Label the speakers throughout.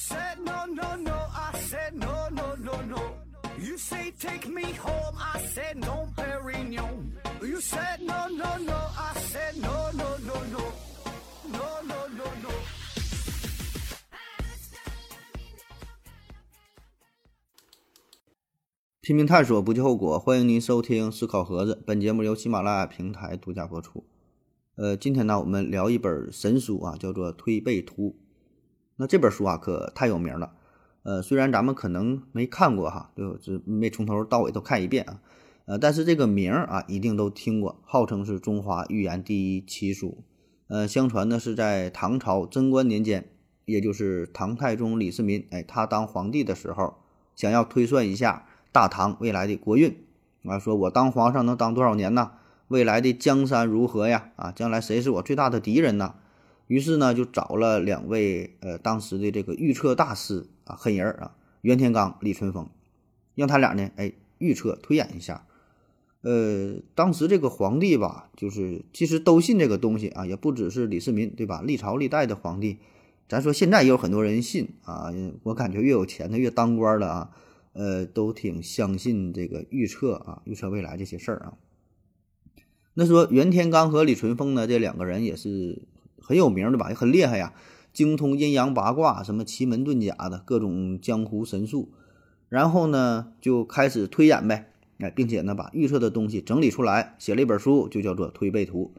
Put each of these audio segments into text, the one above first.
Speaker 1: said no, no, no. I said no, no, no, no. You say take me home. I said no, Perignon. You said no, no, no. I said no, no, no, no. No, no, no, no.
Speaker 2: 拼命探索，不计后果。欢迎您收听《思考盒子》，本节目由喜马拉雅平台独家播出。呃，今天呢，我们聊一本神书啊，叫做《推背图》。那这本书啊，可太有名了。呃，虽然咱们可能没看过哈，就是没从头到尾都看一遍啊。呃，但是这个名儿啊，一定都听过，号称是中华寓言第一奇书。呃，相传呢是在唐朝贞观年间，也就是唐太宗李世民，哎，他当皇帝的时候，想要推算一下大唐未来的国运啊，说我当皇上能当多少年呢？未来的江山如何呀？啊，将来谁是我最大的敌人呢？于是呢，就找了两位呃当时的这个预测大师啊，狠人啊，袁天罡、李淳风，让他俩呢，哎，预测推演一下。呃，当时这个皇帝吧，就是其实都信这个东西啊，也不只是李世民，对吧？历朝历代的皇帝，咱说现在也有很多人信啊。我感觉越有钱的越当官的啊，呃，都挺相信这个预测啊，预测未来这些事儿啊。那说袁天罡和李淳风呢，这两个人也是。很有名的吧，也很厉害呀，精通阴阳八卦，什么奇门遁甲的各种江湖神术，然后呢就开始推演呗，哎，并且呢把预测的东西整理出来，写了一本书，就叫做《推背图》。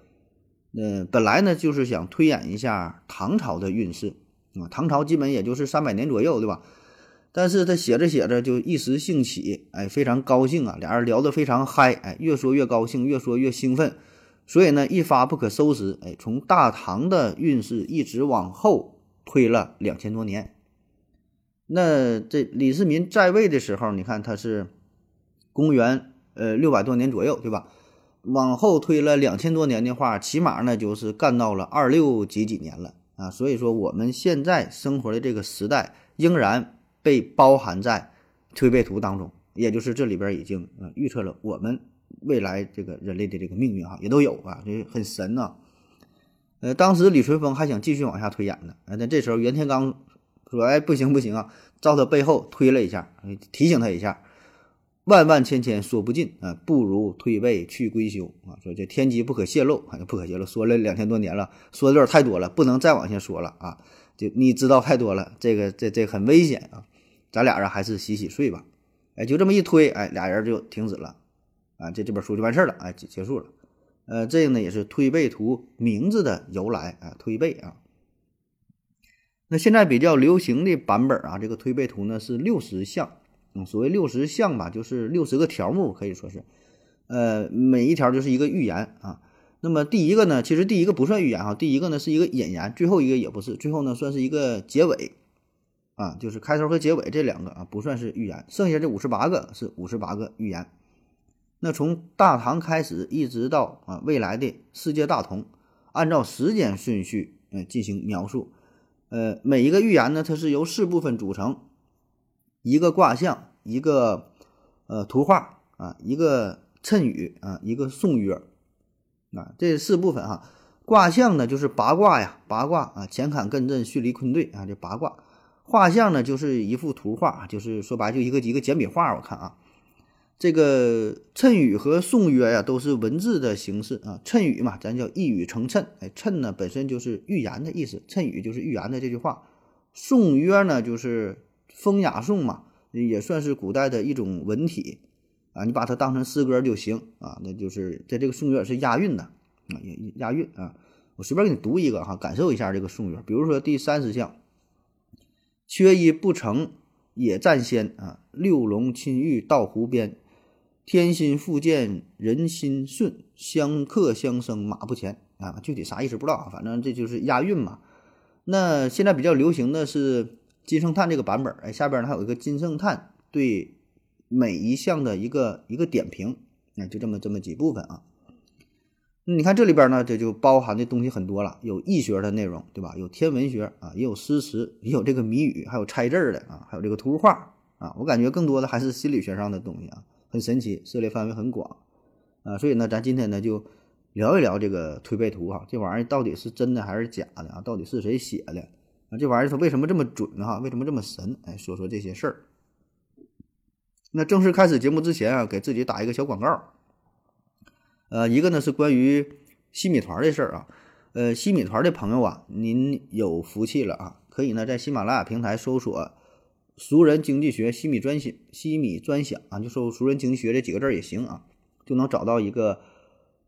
Speaker 2: 嗯，本来呢就是想推演一下唐朝的运势啊，唐朝基本也就是三百年左右，对吧？但是他写着写着就一时兴起，哎，非常高兴啊，俩人聊得非常嗨，哎，越说越高兴，越说越兴奋。所以呢，一发不可收拾，哎，从大唐的运势一直往后推了两千多年。那这李世民在位的时候，你看他是公元呃六百多年左右，对吧？往后推了两千多年的话，起码呢就是干到了二六几几年了啊。所以说，我们现在生活的这个时代，仍然被包含在推背图当中，也就是这里边已经呃预测了我们。未来这个人类的这个命运哈，也都有啊，这很神呐。呃，当时李淳风还想继续往下推演呢，哎，但这时候袁天罡说：“哎，不行不行啊！”照他背后推了一下，提醒他一下：“万万千千说不尽啊，不如退位去归休啊！”说这天机不可泄露，不可泄露。说了两千多年了，说的有点太多了，不能再往下说了啊！就你知道太多了，这个这这很危险啊！咱俩人还是洗洗睡吧。哎，就这么一推，哎，俩人就停止了。啊，这这本书就完事儿了，哎，结结束了。呃，这个呢也是推背图名字的由来啊，推背啊。那现在比较流行的版本啊，这个推背图呢是六十项，嗯，所谓六十项吧，就是六十个条目，可以说是，呃，每一条就是一个预言啊。那么第一个呢，其实第一个不算预言哈，第一个呢是一个引言，最后一个也不是，最后呢算是一个结尾啊，就是开头和结尾这两个啊不算是预言，剩下这五十八个是五十八个预言。那从大唐开始，一直到啊未来的世界大同，按照时间顺序嗯进行描述。呃，每一个预言呢，它是由四部分组成：一个卦象，一个呃图画啊，一个谶语啊，一个颂约。啊，这四部分哈。卦象呢就是八卦呀，八卦啊，乾坎艮震巽离坤兑啊，这八卦。画像呢就是一幅图画，就是说白就一个一个简笔画。我看啊。这个谶语和颂约呀，都是文字的形式啊。谶语嘛，咱叫一语成谶。哎，谶呢本身就是预言的意思，谶语就是预言的这句话。颂约呢，就是风雅颂嘛，也算是古代的一种文体啊。你把它当成诗歌就行啊。那就是在这个颂约是押韵的啊，也押韵啊。我随便给你读一个哈，感受一下这个颂约。比如说第三十项，缺一不成也占先啊，六龙亲遇到湖边。天心复见人心顺，相克相生马不前啊！具体啥意思不知道啊，反正这就是押韵嘛。那现在比较流行的是金圣叹这个版本，哎，下边呢还有一个金圣叹对每一项的一个一个点评，啊，就这么这么几部分啊。你看这里边呢，这就包含的东西很多了，有易学的内容，对吧？有天文学啊，也有诗词，也有这个谜语，还有猜字儿的啊，还有这个图画啊。我感觉更多的还是心理学上的东西啊。很神奇，涉猎范围很广，啊，所以呢，咱今天呢就聊一聊这个推背图哈，这玩意儿到底是真的还是假的啊？到底是谁写的？啊，这玩意儿它为什么这么准呢？哈，为什么这么神？哎，说说这些事儿。那正式开始节目之前啊，给自己打一个小广告。呃，一个呢是关于西米团的事儿啊。呃，西米团的朋友啊，您有福气了啊！可以呢在喜马拉雅平台搜索“熟人经济学西米专享”，西米专享啊，就搜“熟人经济学”这几个字也行啊，就能找到一个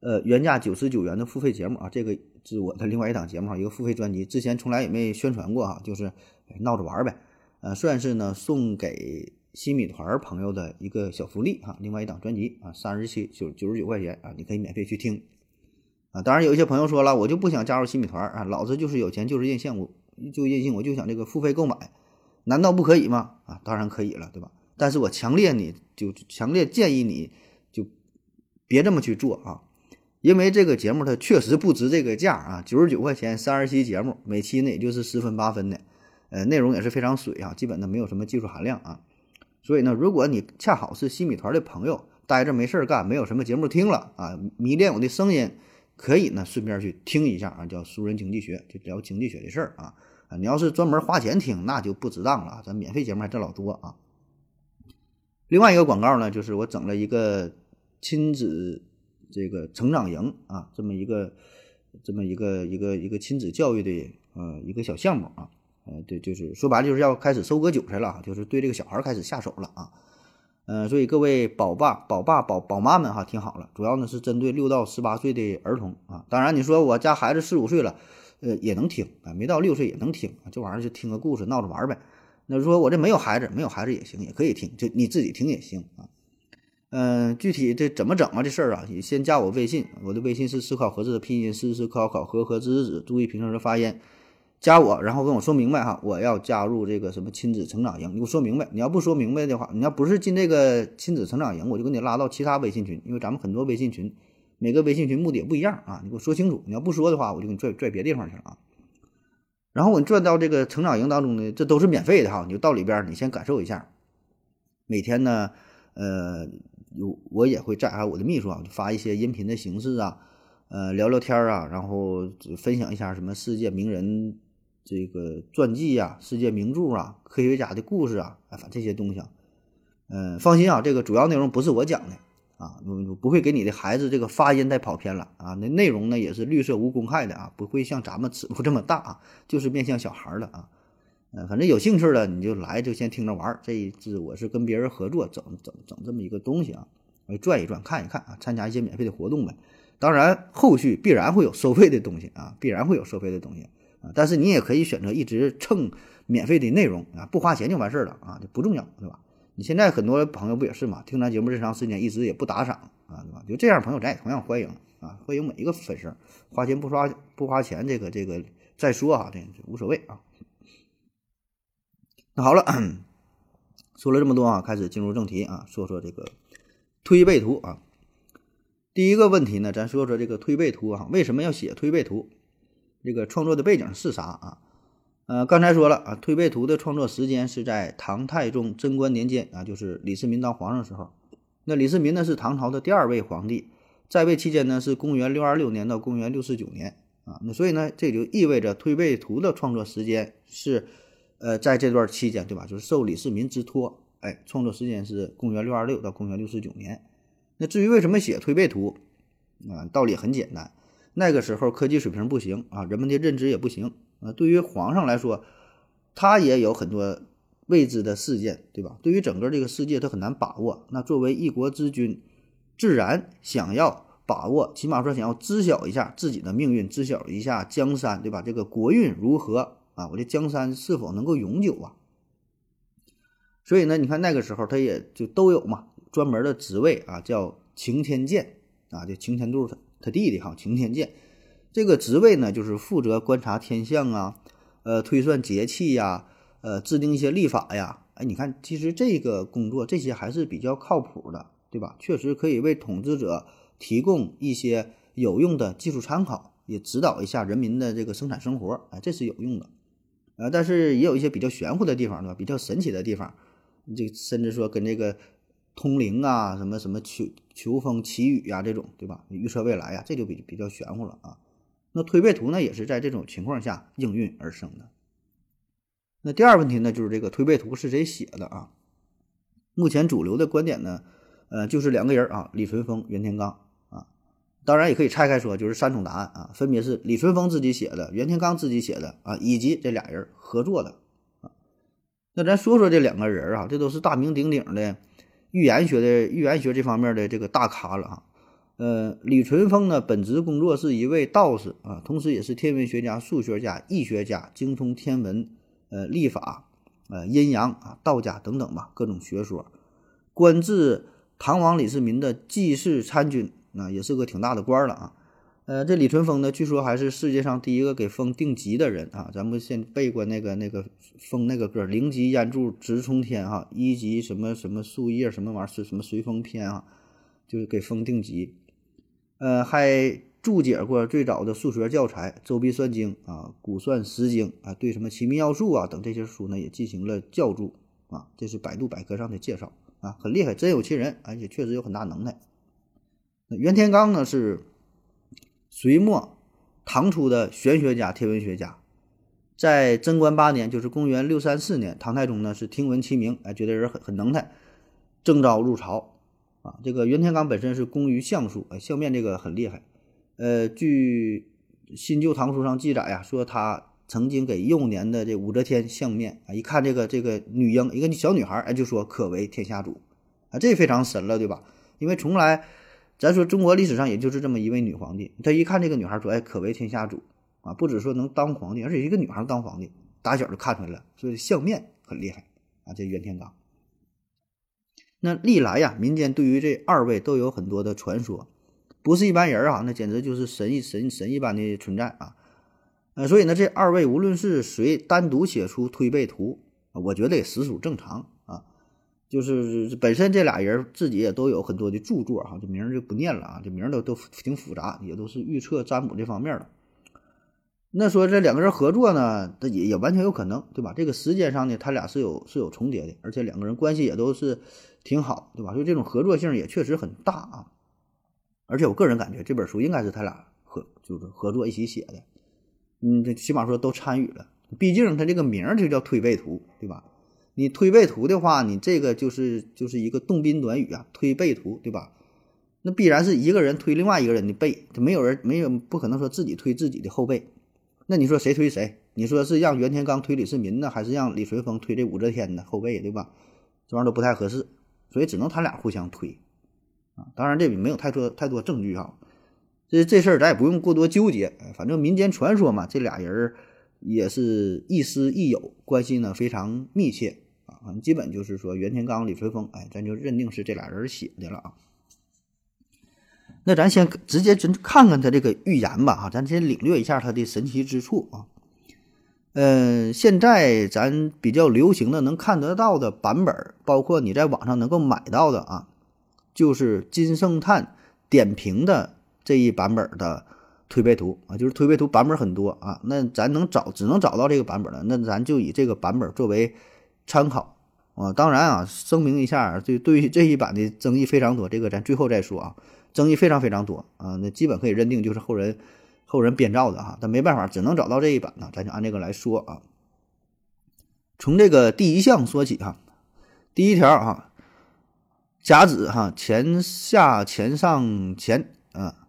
Speaker 2: 呃原价九十九元的付费节目啊。这个是我的另外一档节目，一个付费专辑，之前从来也没宣传过哈，就是闹着玩呗。呃，算是呢送给西米团朋友的一个小福利哈。另外一档专辑啊，三十七九九十九块钱啊，你可以免费去听。啊，当然有一些朋友说了，我就不想加入新米团啊，老子就是有钱就是任性，我就任性，我就想这个付费购买，难道不可以吗？啊，当然可以了，对吧？但是我强烈你就强烈建议你就别这么去做啊，因为这个节目它确实不值这个价啊，九十九块钱三十期节目，每期呢也就是十分八分的，呃，内容也是非常水啊，基本呢没有什么技术含量啊，所以呢，如果你恰好是新米团的朋友，待着没事干，没有什么节目听了啊，迷恋我的声音。可以呢，顺便去听一下啊，叫“熟人经济学”，就聊经济学的事儿啊。你要是专门花钱听，那就不值当了。咱免费节目还挣老多啊。另外一个广告呢，就是我整了一个亲子这个成长营啊，这么一个这么一个一个一个亲子教育的呃一个小项目啊。呃，对，就是说白了就是要开始收割韭菜了，就是对这个小孩开始下手了啊。嗯，所以各位宝爸、宝爸、宝宝妈们哈，听好了，主要呢是针对六到十八岁的儿童啊。当然，你说我家孩子四五岁了，呃，也能听啊，没到六岁也能听啊。这玩意儿就听个故事，闹着玩呗。那说我这没有孩子，没有孩子也行，也可以听，就你自己听也行啊。嗯，具体这怎么整啊？这事儿啊，你先加我微信，我的微信是思考盒子的拼音，思思考考和和子子，注意平时的发音。加我，然后跟我说明白哈，我要加入这个什么亲子成长营，你给我说明白。你要不说明白的话，你要不是进这个亲子成长营，我就给你拉到其他微信群，因为咱们很多微信群，每个微信群目的也不一样啊。你给我说清楚，你要不说的话，我就给你拽拽别地方去了啊。然后我拽到这个成长营当中呢，这都是免费的哈，你就到里边，你先感受一下。每天呢，呃，有我也会在还有我的秘书啊，发一些音频的形式啊，呃，聊聊天啊，然后分享一下什么世界名人。这个传记呀、世界名著啊、科学家的故事啊，哎，反正这些东西，啊，嗯，放心啊，这个主要内容不是我讲的啊，不不会给你的孩子这个发音带跑偏了啊。那内容呢也是绿色无公害的啊，不会像咱们尺度这么大啊，就是面向小孩的啊。嗯，反正有兴趣的你就来，就先听着玩儿。这一次我是跟别人合作整整整这么一个东西啊，来转一转看一看啊，参加一些免费的活动呗。当然后续必然会有收费的东西啊，必然会有收费的东西。啊，但是你也可以选择一直蹭免费的内容啊，不花钱就完事儿了啊，就不重要，对吧？你现在很多朋友不也是嘛？听咱节目这长时间，一直也不打赏啊，对吧？就这样朋友，咱也同样欢迎啊，欢迎每一个粉丝，花钱不花不花钱，这个这个再说啊，这无所谓啊。那好了，说了这么多啊，开始进入正题啊，说说这个推背图啊。第一个问题呢，咱说说这个推背图啊，为什么要写推背图？这个创作的背景是啥啊？呃，刚才说了啊，《推背图》的创作时间是在唐太宗贞观年间啊，就是李世民当皇上的时候。那李世民呢是唐朝的第二位皇帝，在位期间呢是公元六二六年到公元六四九年啊。那所以呢，这就意味着《推背图》的创作时间是呃在这段期间，对吧？就是受李世民之托，哎，创作时间是公元六二六到公元六四九年。那至于为什么写《推背图》啊，道理很简单。那个时候科技水平不行啊，人们的认知也不行啊。对于皇上来说，他也有很多未知的事件，对吧？对于整个这个世界，他很难把握。那作为一国之君，自然想要把握，起码说想要知晓一下自己的命运，知晓一下江山，对吧？这个国运如何啊？我的江山是否能够永久啊？所以呢，你看那个时候他也就都有嘛，专门的职位啊，叫擎天监啊，就擎天柱他。他弟弟哈擎天监，这个职位呢，就是负责观察天象啊，呃，推算节气呀，呃，制定一些历法呀。哎，你看，其实这个工作这些还是比较靠谱的，对吧？确实可以为统治者提供一些有用的技术参考，也指导一下人民的这个生产生活。哎，这是有用的。呃，但是也有一些比较玄乎的地方，对吧？比较神奇的地方，这甚至说跟这个。通灵啊，什么什么求求风祈雨呀，这种对吧？预测未来呀，这就比比较玄乎了啊。那推背图呢，也是在这种情况下应运而生的。那第二问题呢，就是这个推背图是谁写的啊？目前主流的观点呢，呃，就是两个人啊，李淳风、袁天罡啊。当然也可以拆开说，就是三种答案啊，分别是李淳风自己写的、袁天罡自己写的啊，以及这俩人合作的啊。那咱说说这两个人啊，这都是大名鼎鼎的预言学的预言学这方面的这个大咖了啊。呃，李淳风呢，本职工作是一位道士啊，同时也是天文学家、数学家、易学家，精通天文、呃历法、呃阴阳啊、道家等等吧，各种学说。官至唐王李世民的记事参军，那也是个挺大的官了啊。呃，这李淳风呢，据说还是世界上第一个给风定级的人啊。咱们先背过那个那个风那个歌，零级烟柱直冲天哈，一级什么什么树叶什么玩意儿是什么随风偏啊，就是给风定级。呃，还注解过最早的数学教材《周必算经》啊，《古算十经》啊，对什么奇妙要素啊等这些书呢，也进行了校注啊。这是百度百科上的介绍啊，很厉害，真有其人，而且确实有很大能耐。那袁天罡呢，是隋末唐初的玄学家、天文学家，在贞观八年，就是公元六三四年，唐太宗呢是听闻其名，哎，觉得人很很能耐，征召入朝。啊，这个袁天罡本身是工于相术，哎，相面这个很厉害。呃，据《新旧唐书》上记载呀，说他曾经给幼年的这武则天相面啊，一看这个这个女婴，一个小女孩，哎，就说可为天下主啊，这非常神了，对吧？因为从来咱说中国历史上也就是这么一位女皇帝，他一看这个女孩说，哎，可为天下主啊，不止说能当皇帝，而且一个女孩当皇帝，打小就看出来了，所以相面很厉害啊，这袁天罡。那历来呀，民间对于这二位都有很多的传说，不是一般人啊，那简直就是神一神神一般的存在啊。呃，所以呢，这二位无论是谁单独写出推背图，我觉得也实属正常啊。就是本身这俩人自己也都有很多的著作哈，这名就不念了啊，这名都都挺复杂，也都是预测占卜这方面的。那说这两个人合作呢，这也也完全有可能，对吧？这个时间上呢，他俩是有是有重叠的，而且两个人关系也都是挺好，对吧？所以这种合作性也确实很大啊。而且我个人感觉这本书应该是他俩合就是合作一起写的，嗯，这起码说都参与了。毕竟他这个名儿就叫推背图，对吧？你推背图的话，你这个就是就是一个动宾短语啊，推背图，对吧？那必然是一个人推另外一个人的背，就没有人没有不可能说自己推自己的后背。那你说谁推谁？你说是让袁天罡推李世民呢，还是让李淳风推这武则天的后背，对吧？这玩意儿都不太合适，所以只能他俩互相推啊。当然这里没有太多太多证据啊，这这事儿咱也不用过多纠结，反正民间传说嘛，这俩人也是亦师亦友，关系呢非常密切啊。反正基本就是说袁天罡、李淳风，哎，咱就认定是这俩人写的了啊。那咱先直接真看看他这个预言吧，哈，咱先领略一下他的神奇之处啊。嗯，现在咱比较流行的能看得到的版本，包括你在网上能够买到的啊，就是金圣叹点评的这一版本的推背图啊，就是推背图版本很多啊。那咱能找，只能找到这个版本了，那咱就以这个版本作为参考啊。当然啊，声明一下，对对于这一版的争议非常多，这个咱最后再说啊。争议非常非常多啊，那基本可以认定就是后人后人编造的哈，但没办法，只能找到这一版呢，咱就按这个来说啊。从这个第一项说起哈，第一条哈，甲子哈，前下前上前啊，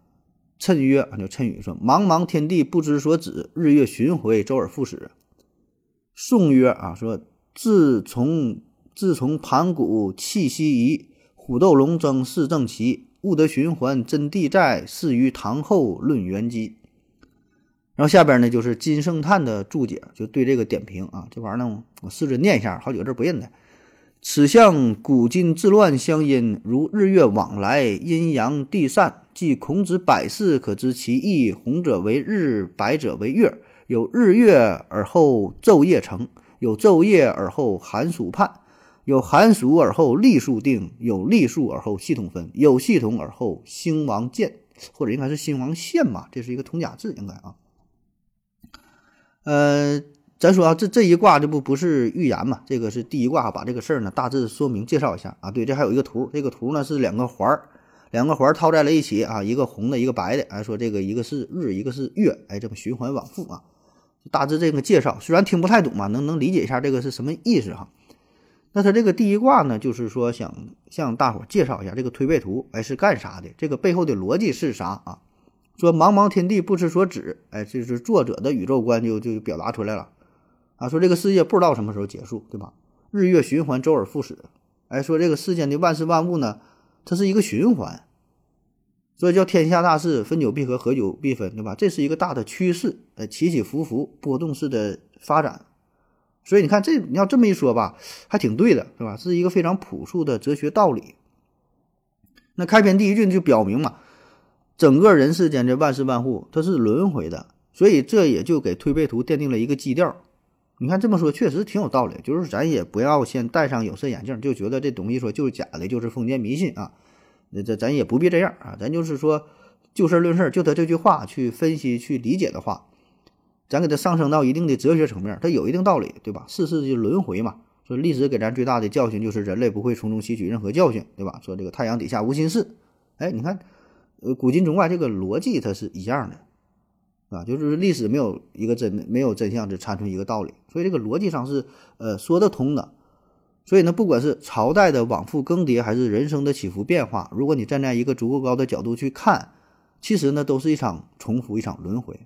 Speaker 2: 谶曰啊，就谶语说：茫茫天地不知所止，日月巡回，周而复始。宋曰啊，说自从自从盘古气息移，虎斗龙争势正齐。物得循环，真谛在，始于唐后论元机。然后下边呢就是金圣叹的注解，就对这个点评啊，这玩意儿呢，我试着念一下，好几个字不认得。此象古今治乱相因，如日月往来，阴阳地散。即孔子百世，可知其意。红者为日，白者为月。有日月而后昼夜成，有昼夜而后寒暑判。有寒暑而后历数定，有历数而后系统分，有系统而后兴亡见，或者应该是兴亡现吧，这是一个通假字，应该啊。呃，咱说啊，这这一卦这不不是预言嘛？这个是第一卦，把这个事儿呢大致说明介绍一下啊。对，这还有一个图，这个图呢是两个环儿，两个环儿套在了一起啊，一个红的，一个白的，哎，说这个一个是日，一个是月，哎，这么循环往复啊。大致这个介绍，虽然听不太懂嘛，能能理解一下这个是什么意思哈。那他这个第一卦呢，就是说想向大伙介绍一下这个推背图，哎是干啥的？这个背后的逻辑是啥啊？说茫茫天地不知所止，哎，这是作者的宇宙观就就表达出来了啊。说这个世界不知道什么时候结束，对吧？日月循环，周而复始。哎，说这个世间的万事万物呢，它是一个循环，所以叫天下大势，分久必合，合久必分，对吧？这是一个大的趋势，哎，起起伏伏，波动式的发展。所以你看，这你要这么一说吧，还挺对的，是吧？是一个非常朴素的哲学道理。那开篇第一句就表明嘛，整个人世间这万事万物它是轮回的，所以这也就给推背图奠定了一个基调。你看这么说确实挺有道理，就是咱也不要先戴上有色眼镜，就觉得这东西说就是假的，就是封建迷信啊。那这咱也不必这样啊，咱就是说就事论事，就他这句话去分析去理解的话。咱给它上升到一定的哲学层面，它有一定道理，对吧？世事就轮回嘛。说历史给咱最大的教训就是人类不会从中吸取任何教训，对吧？说这个太阳底下无心事，哎，你看，古今中外这个逻辑它是一样的，啊，就是历史没有一个真没有真相，只参出一个道理，所以这个逻辑上是呃说得通的。所以呢，不管是朝代的往复更迭，还是人生的起伏变化，如果你站在一个足够高的角度去看，其实呢，都是一场重复，一场轮回。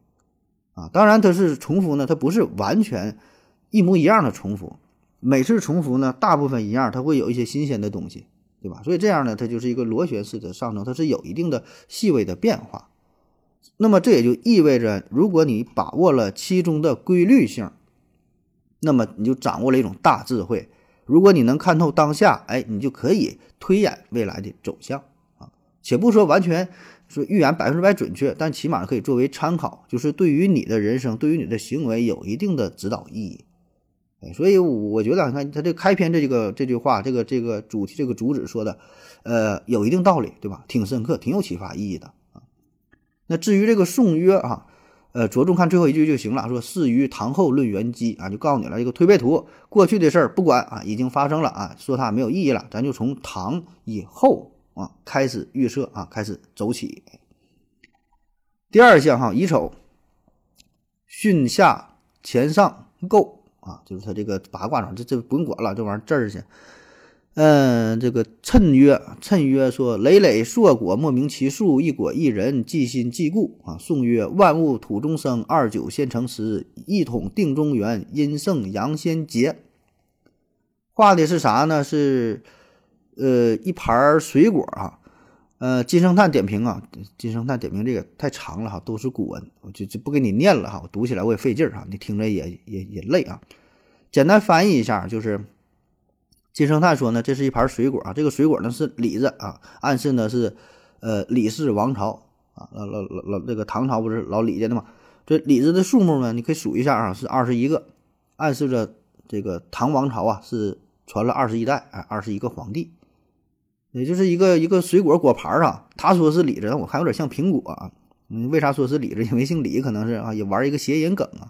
Speaker 2: 啊，当然它是重复呢，它不是完全一模一样的重复。每次重复呢，大部分一样，它会有一些新鲜的东西，对吧？所以这样呢，它就是一个螺旋式的上升，它是有一定的细微的变化。那么这也就意味着，如果你把握了其中的规律性，那么你就掌握了一种大智慧。如果你能看透当下，哎，你就可以推演未来的走向啊。且不说完全。说预言百分之百准确，但起码可以作为参考，就是对于你的人生，对于你的行为有一定的指导意义。哎，所以我觉得，你看他这开篇这个这句话，这个这个主题这个主旨说的，呃，有一定道理，对吧？挺深刻，挺有启发意义的啊。那至于这个宋约啊，呃，着重看最后一句就行了。说始于唐后论元基啊，就告诉你了，一个推背图，过去的事儿不管啊，已经发生了啊，说它没有意义了，咱就从唐以后。啊，开始预测啊，开始走起。第二项哈，乙丑，巽下乾上构啊，就是他这个八卦上，这这不用管了，这玩意儿字儿去。嗯，这个谶曰，谶曰说：“累累硕果，莫名其数；一果一人，既心既故。”啊，宋曰：“万物土中生，二九先成时，一统定中原，阴盛阳先竭。”画的是啥呢？是。呃，一盘水果啊，呃，金圣叹点评啊，金圣叹点评这个太长了哈，都是古文，我就就不给你念了哈，我读起来我也费劲儿哈，你听着也也也累啊。简单翻译一下，就是金圣叹说呢，这是一盘水果啊，这个水果呢是李子啊，暗示呢是呃李氏王朝啊，老老老老这个唐朝不是老李家的嘛，这李子的数目呢，你可以数一下啊，是二十一个，暗示着这个唐王朝啊是传了二十一代，哎，二十一个皇帝。也就是一个一个水果果盘啊，他说是李子，但我看有点像苹果啊。嗯，为啥说是李子？因为姓李，可能是啊，也玩一个谐音梗啊。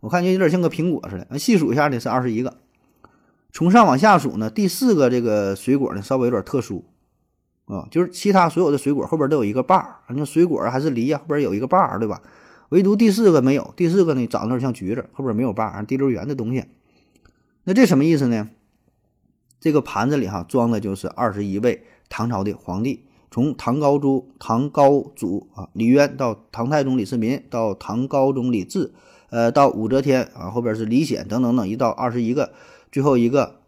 Speaker 2: 我看就有点像个苹果似的。细数一下呢，是二十一个。从上往下数呢，第四个这个水果呢，稍微有点特殊啊，就是其他所有的水果后边都有一个把儿，那水果还是梨呀，后边有一个把儿，对吧？唯独第四个没有。第四个呢，长得有点像橘子，后边没有把儿，滴溜圆的东西。那这什么意思呢？这个盘子里哈装的就是二十一位唐朝的皇帝，从唐高祖唐高祖啊李渊到唐太宗李世民，到唐高宗李治，呃，到武则天啊，后边是李显等等等，一到二十一个，最后一个，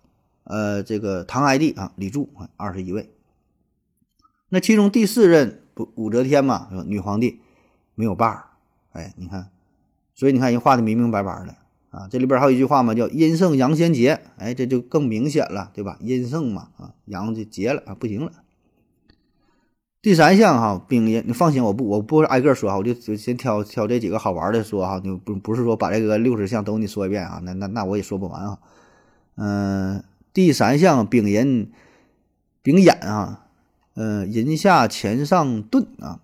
Speaker 2: 呃，这个唐哀帝啊李柱啊，二十一位。那其中第四任不武则天嘛，女皇帝没有伴儿，哎，你看，所以你看人画的明明白白的。啊，这里边还有一句话嘛，叫“阴盛阳先竭”，哎，这就更明显了，对吧？阴盛嘛，啊，阳就竭了啊，不行了。第三项哈，丙寅，你放心，我不我不挨个说哈，我就就先挑挑这几个好玩的说哈，就不不是说把这个六十项都你说一遍啊，那那那我也说不完啊。嗯，第三项丙寅，丙寅啊，嗯，寅下乾上遁啊，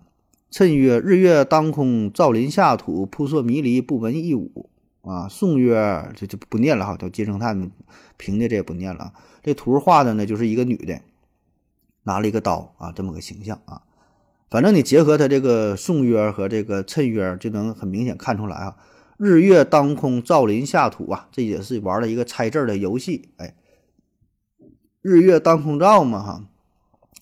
Speaker 2: 趁曰：日月当空，照临下土，扑朔迷离，不闻一舞。啊，宋曰就就不念了哈，叫金圣叹评的这也不念了。这图画的呢，就是一个女的拿了一个刀啊，这么个形象啊。反正你结合他这个宋约和这个衬约，就能很明显看出来啊。日月当空，照临下土啊，这也是玩了一个猜字的游戏。哎，日月当空照嘛哈，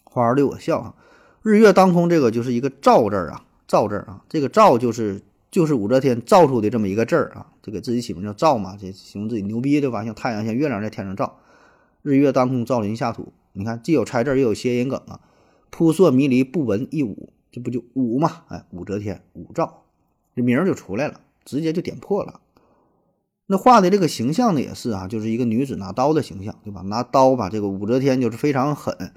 Speaker 2: 花儿对我笑哈。日月当空这个就是一个照字啊，照字啊，这个照就是就是武则天造出的这么一个字儿啊，就给自己起名叫照嘛，这形容自己牛逼对吧？像太阳像月亮在天上照，日月当空，照临下土。你看，既有猜字，又有谐音梗啊。扑朔迷离，不闻一武，这不就武嘛？哎，武则天，武曌，这名儿就出来了，直接就点破了。那画的这个形象呢，也是啊，就是一个女子拿刀的形象，对吧？拿刀吧，这个武则天就是非常狠。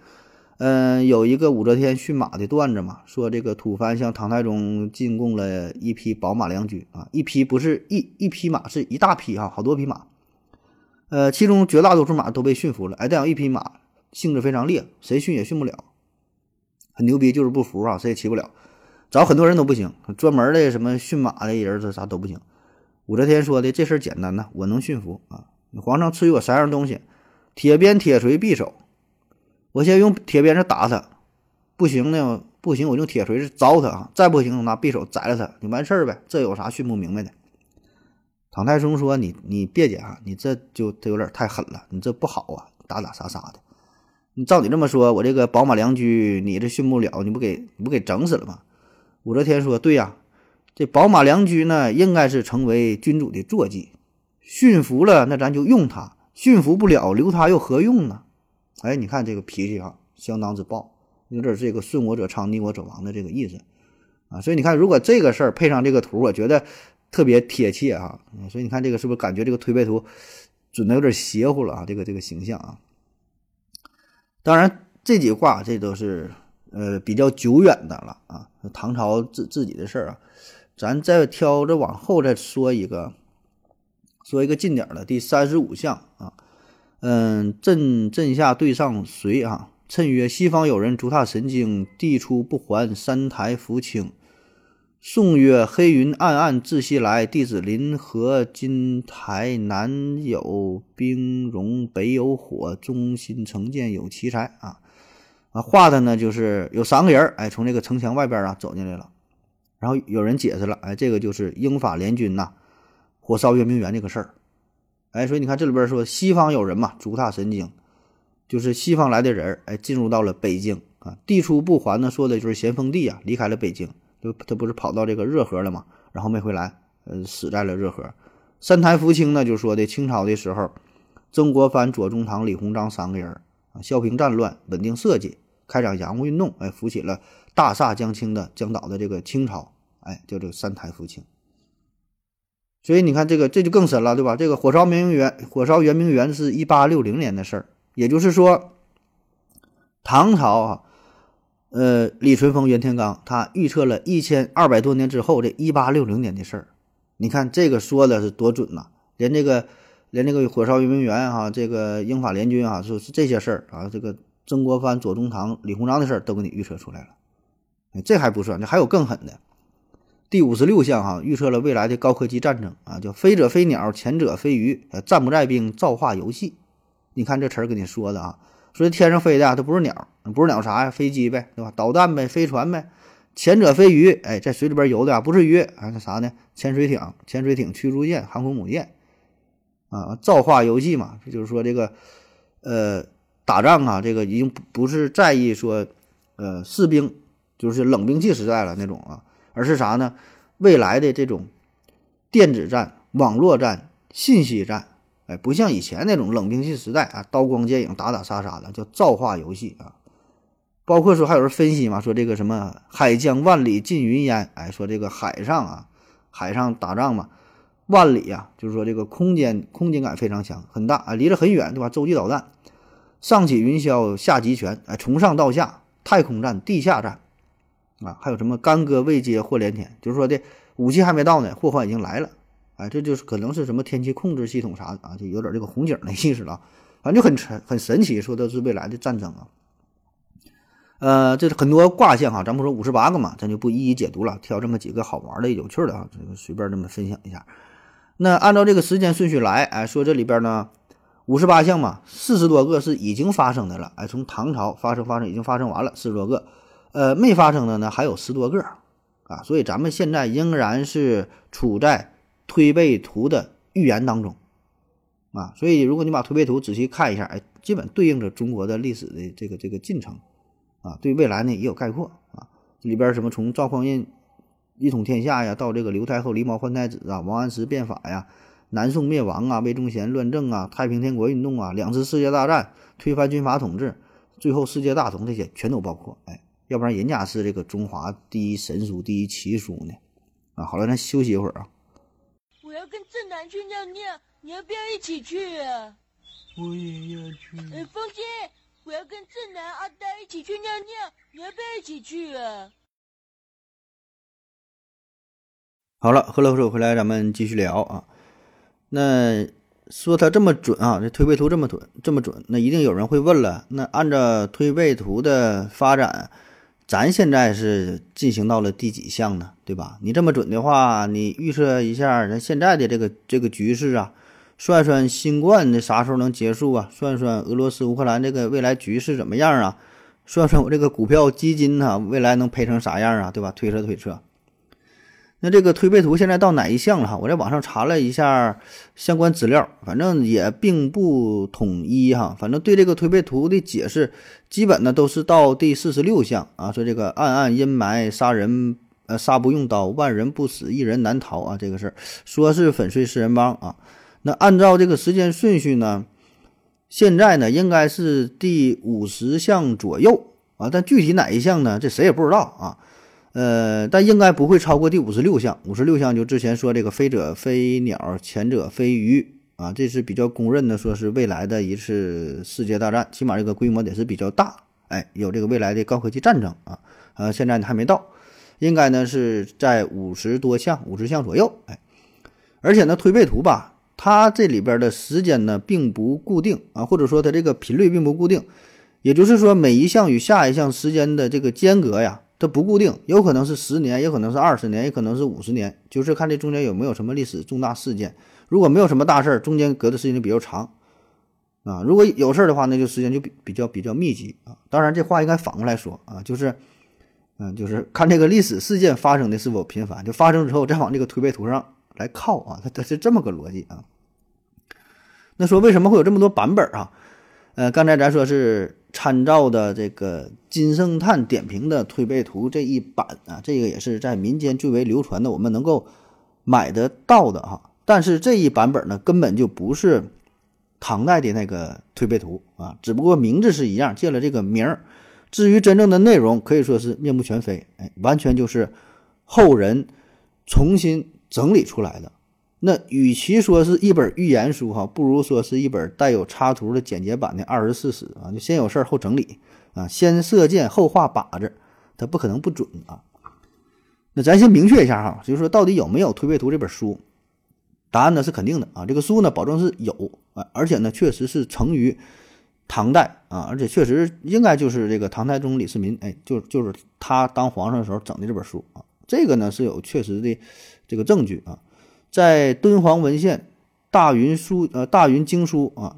Speaker 2: 嗯，有一个武则天驯马的段子嘛，说这个吐蕃向唐太宗进贡了一匹宝马良驹啊，一匹不是一一匹马，是一大匹啊，好多匹马。呃，其中绝大多数马都被驯服了，哎，但有一匹马性质非常烈，谁驯也驯不了。很牛逼，就是不服啊，谁也骑不了，找很多人都不行，专门的什么驯马的人，这啥都不行。武则天说的这事儿简单呐，我能驯服啊。皇上赐予我三样东西：铁鞭、铁锤、匕首。我先用铁鞭子打他，不行呢，不行我用铁锤子凿他啊，再不行拿匕首宰了他，就完事儿呗。这有啥训不明白的？唐太宗说：“你你别介啊，你这就这有点太狠了，你这不好啊，打打杀杀的。”你照你这么说，我这个宝马良驹你这驯不了，你不给你不给整死了吗？武则天说：“对呀，这宝马良驹呢，应该是成为君主的坐骑，驯服了那咱就用它，驯服不了留它又何用呢？”哎，你看这个脾气啊，相当之暴，有点这个顺我者昌，逆我者亡的这个意思啊。所以你看，如果这个事儿配上这个图，我觉得特别贴切啊。所以你看这个是不是感觉这个推背图准的有点邪乎了啊？这个这个形象啊。当然，这几卦这都是呃比较久远的了啊，唐朝自自己的事儿啊，咱再挑着往后再说一个，说一个近点的第三十五项啊，嗯，震震下对上随啊，趁曰：西方有人足踏神经，地出不还，三台扶清。宋曰：黑云暗暗自西来，弟子临河金台南有冰融，北有火，中心城建有奇才啊！啊，画的呢就是有三个人，哎，从这个城墙外边啊走进来了。然后有人解释了，哎，这个就是英法联军呐，火烧圆明园这个事儿。哎，所以你看这里边说西方有人嘛，足踏神经，就是西方来的人，哎，进入到了北京啊。地出不还呢，说的就是咸丰帝啊离开了北京。就他不是跑到这个热河了吗？然后没回来，呃，死在了热河。三台福清呢，就说的清朝的时候，曾国藩、左宗棠、李鸿章三个人啊，消平战乱，稳定社稷，开展洋务运动，哎，扶起了大厦将倾的江岛的这个清朝，哎，叫这个三台福清。所以你看这个这就更深了，对吧？这个火烧圆明园，火烧圆明园是一八六零年的事儿，也就是说，唐朝啊。呃，李淳风、袁天罡，他预测了一千二百多年之后，这一八六零年的事儿。你看这个说的是多准呐！连这个，连这个火烧圆明园哈，这个英法联军啊，说是这些事儿啊，这个曾国藩、左宗棠、李鸿章的事儿都给你预测出来了。这还不算，这还有更狠的。第五十六项哈，预测了未来的高科技战争啊，叫飞者飞鸟，潜者飞鱼，战不在兵，造化游戏。你看这词儿给你说的啊。说天上飞的它不是鸟，不是鸟啥呀？飞机呗，对吧？导弹呗，飞船呗。潜者飞鱼，哎，在水里边游的，不是鱼啊，那啥呢？潜水艇、潜水艇、驱逐舰、航空母舰啊，造化游戏嘛，就是说这个呃打仗啊，这个已经不是在意说呃士兵，就是冷兵器时代了那种啊，而是啥呢？未来的这种电子战、网络战、信息战。哎，不像以前那种冷兵器时代啊，刀光剑影、打打杀杀的，叫造化游戏啊。包括说还有人分析嘛，说这个什么海疆万里尽云烟，哎，说这个海上啊，海上打仗嘛，万里啊，就是说这个空间空间感非常强，很大啊，离得很远，对吧？洲际导弹，上起云霄，下集权，哎，从上到下，太空战、地下战啊，还有什么干戈未接祸连天，就是说的武器还没到呢，祸患已经来了。哎，这就是可能是什么天气控制系统啥的啊，就有点这个红警的意思了，反正就很神很神奇，说的是未来的战争啊。呃，这是很多卦象哈，咱不说五十八个嘛，咱就不一一解读了，挑这么几个好玩的、有趣的啊，这个随便这么分享一下。那按照这个时间顺序来，哎，说这里边呢，五十八项嘛，四十多个是已经发生的了，哎，从唐朝发生发生已经发生完了四十多个，呃，没发生的呢还有十多个啊，所以咱们现在仍然是处在。推背图的预言当中啊。所以，如果你把推背图仔细看一下，哎，基本对应着中国的历史的这个这个进程啊，对未来呢也有概括啊。里边什么从赵匡胤一统天下呀，到这个刘太后狸猫换太子啊，王安石变法呀，南宋灭亡啊，魏忠贤乱政啊，太平天国运动啊，两次世界大战，推翻军阀统治，最后世界大同这些全都包括。哎，要不然人家是这个中华第一神书、第一奇书呢。啊，好了，咱休息一会儿啊。
Speaker 3: 我要跟正南去尿尿，你要不要一起去啊？
Speaker 4: 我也要去。
Speaker 3: 呃，风姐，我要跟正南、阿呆一起去尿尿，你要不要一起去啊？
Speaker 2: 好了，喝了口水回来，咱们继续聊啊。那说他这么准啊，这推背图这么准，这么准，那一定有人会问了。那按照推背图的发展，咱现在是进行到了第几项呢？对吧？你这么准的话，你预测一下咱现在的这个这个局势啊，算算新冠的啥时候能结束啊？算算俄罗斯乌克兰这个未来局势怎么样啊？算算我这个股票基金呢，未来能赔成啥样啊？对吧？推测推测。那这个推背图现在到哪一项了哈？我在网上查了一下相关资料，反正也并不统一哈。反正对这个推背图的解释，基本呢都是到第四十六项啊，说这个暗暗阴霾，杀人呃杀不用刀，万人不死，一人难逃啊，这个事儿说是粉碎四人帮啊。那按照这个时间顺序呢，现在呢应该是第五十项左右啊，但具体哪一项呢？这谁也不知道啊。呃，但应该不会超过第五十六项。五十六项就之前说这个飞者飞鸟，前者飞鱼啊，这是比较公认的，说是未来的一次世界大战，起码这个规模得是比较大。哎，有这个未来的高科技战争啊，呃，现在呢还没到，应该呢是在五十多项，五十项左右。哎，而且呢推背图吧，它这里边的时间呢并不固定啊，或者说它这个频率并不固定，也就是说每一项与下一项时间的这个间隔呀。它不固定，有可能是十年，也可能是二十年，也可能是五十年，就是看这中间有没有什么历史重大事件。如果没有什么大事儿，中间隔的时间就比较长啊。如果有事儿的话，那就时间就比比较比较密集啊。当然，这话应该反过来说啊，就是，嗯，就是看这个历史事件发生的是否频繁，就发生之后再往这个推背图上来靠啊。它它是这么个逻辑啊。那说为什么会有这么多版本啊？呃，刚才咱说是。参照的这个金圣叹点评的推背图这一版啊，这个也是在民间最为流传的，我们能够买得到的哈。但是这一版本呢，根本就不是唐代的那个推背图啊，只不过名字是一样，借了这个名儿。至于真正的内容，可以说是面目全非，哎，完全就是后人重新整理出来的。那与其说是一本预言书哈，不如说是一本带有插图的简洁版的二十四史啊，就先有事儿后整理啊，先射箭后画靶子，它不可能不准啊。那咱先明确一下哈，就是说到底有没有推背图这本书？答案呢是肯定的啊，这个书呢保证是有啊，而且呢确实是成于唐代啊，而且确实应该就是这个唐太宗李世民，哎，就就是他当皇上的时候整的这本书啊，这个呢是有确实的这个证据啊。在敦煌文献《大云书》呃，《大云经书》啊，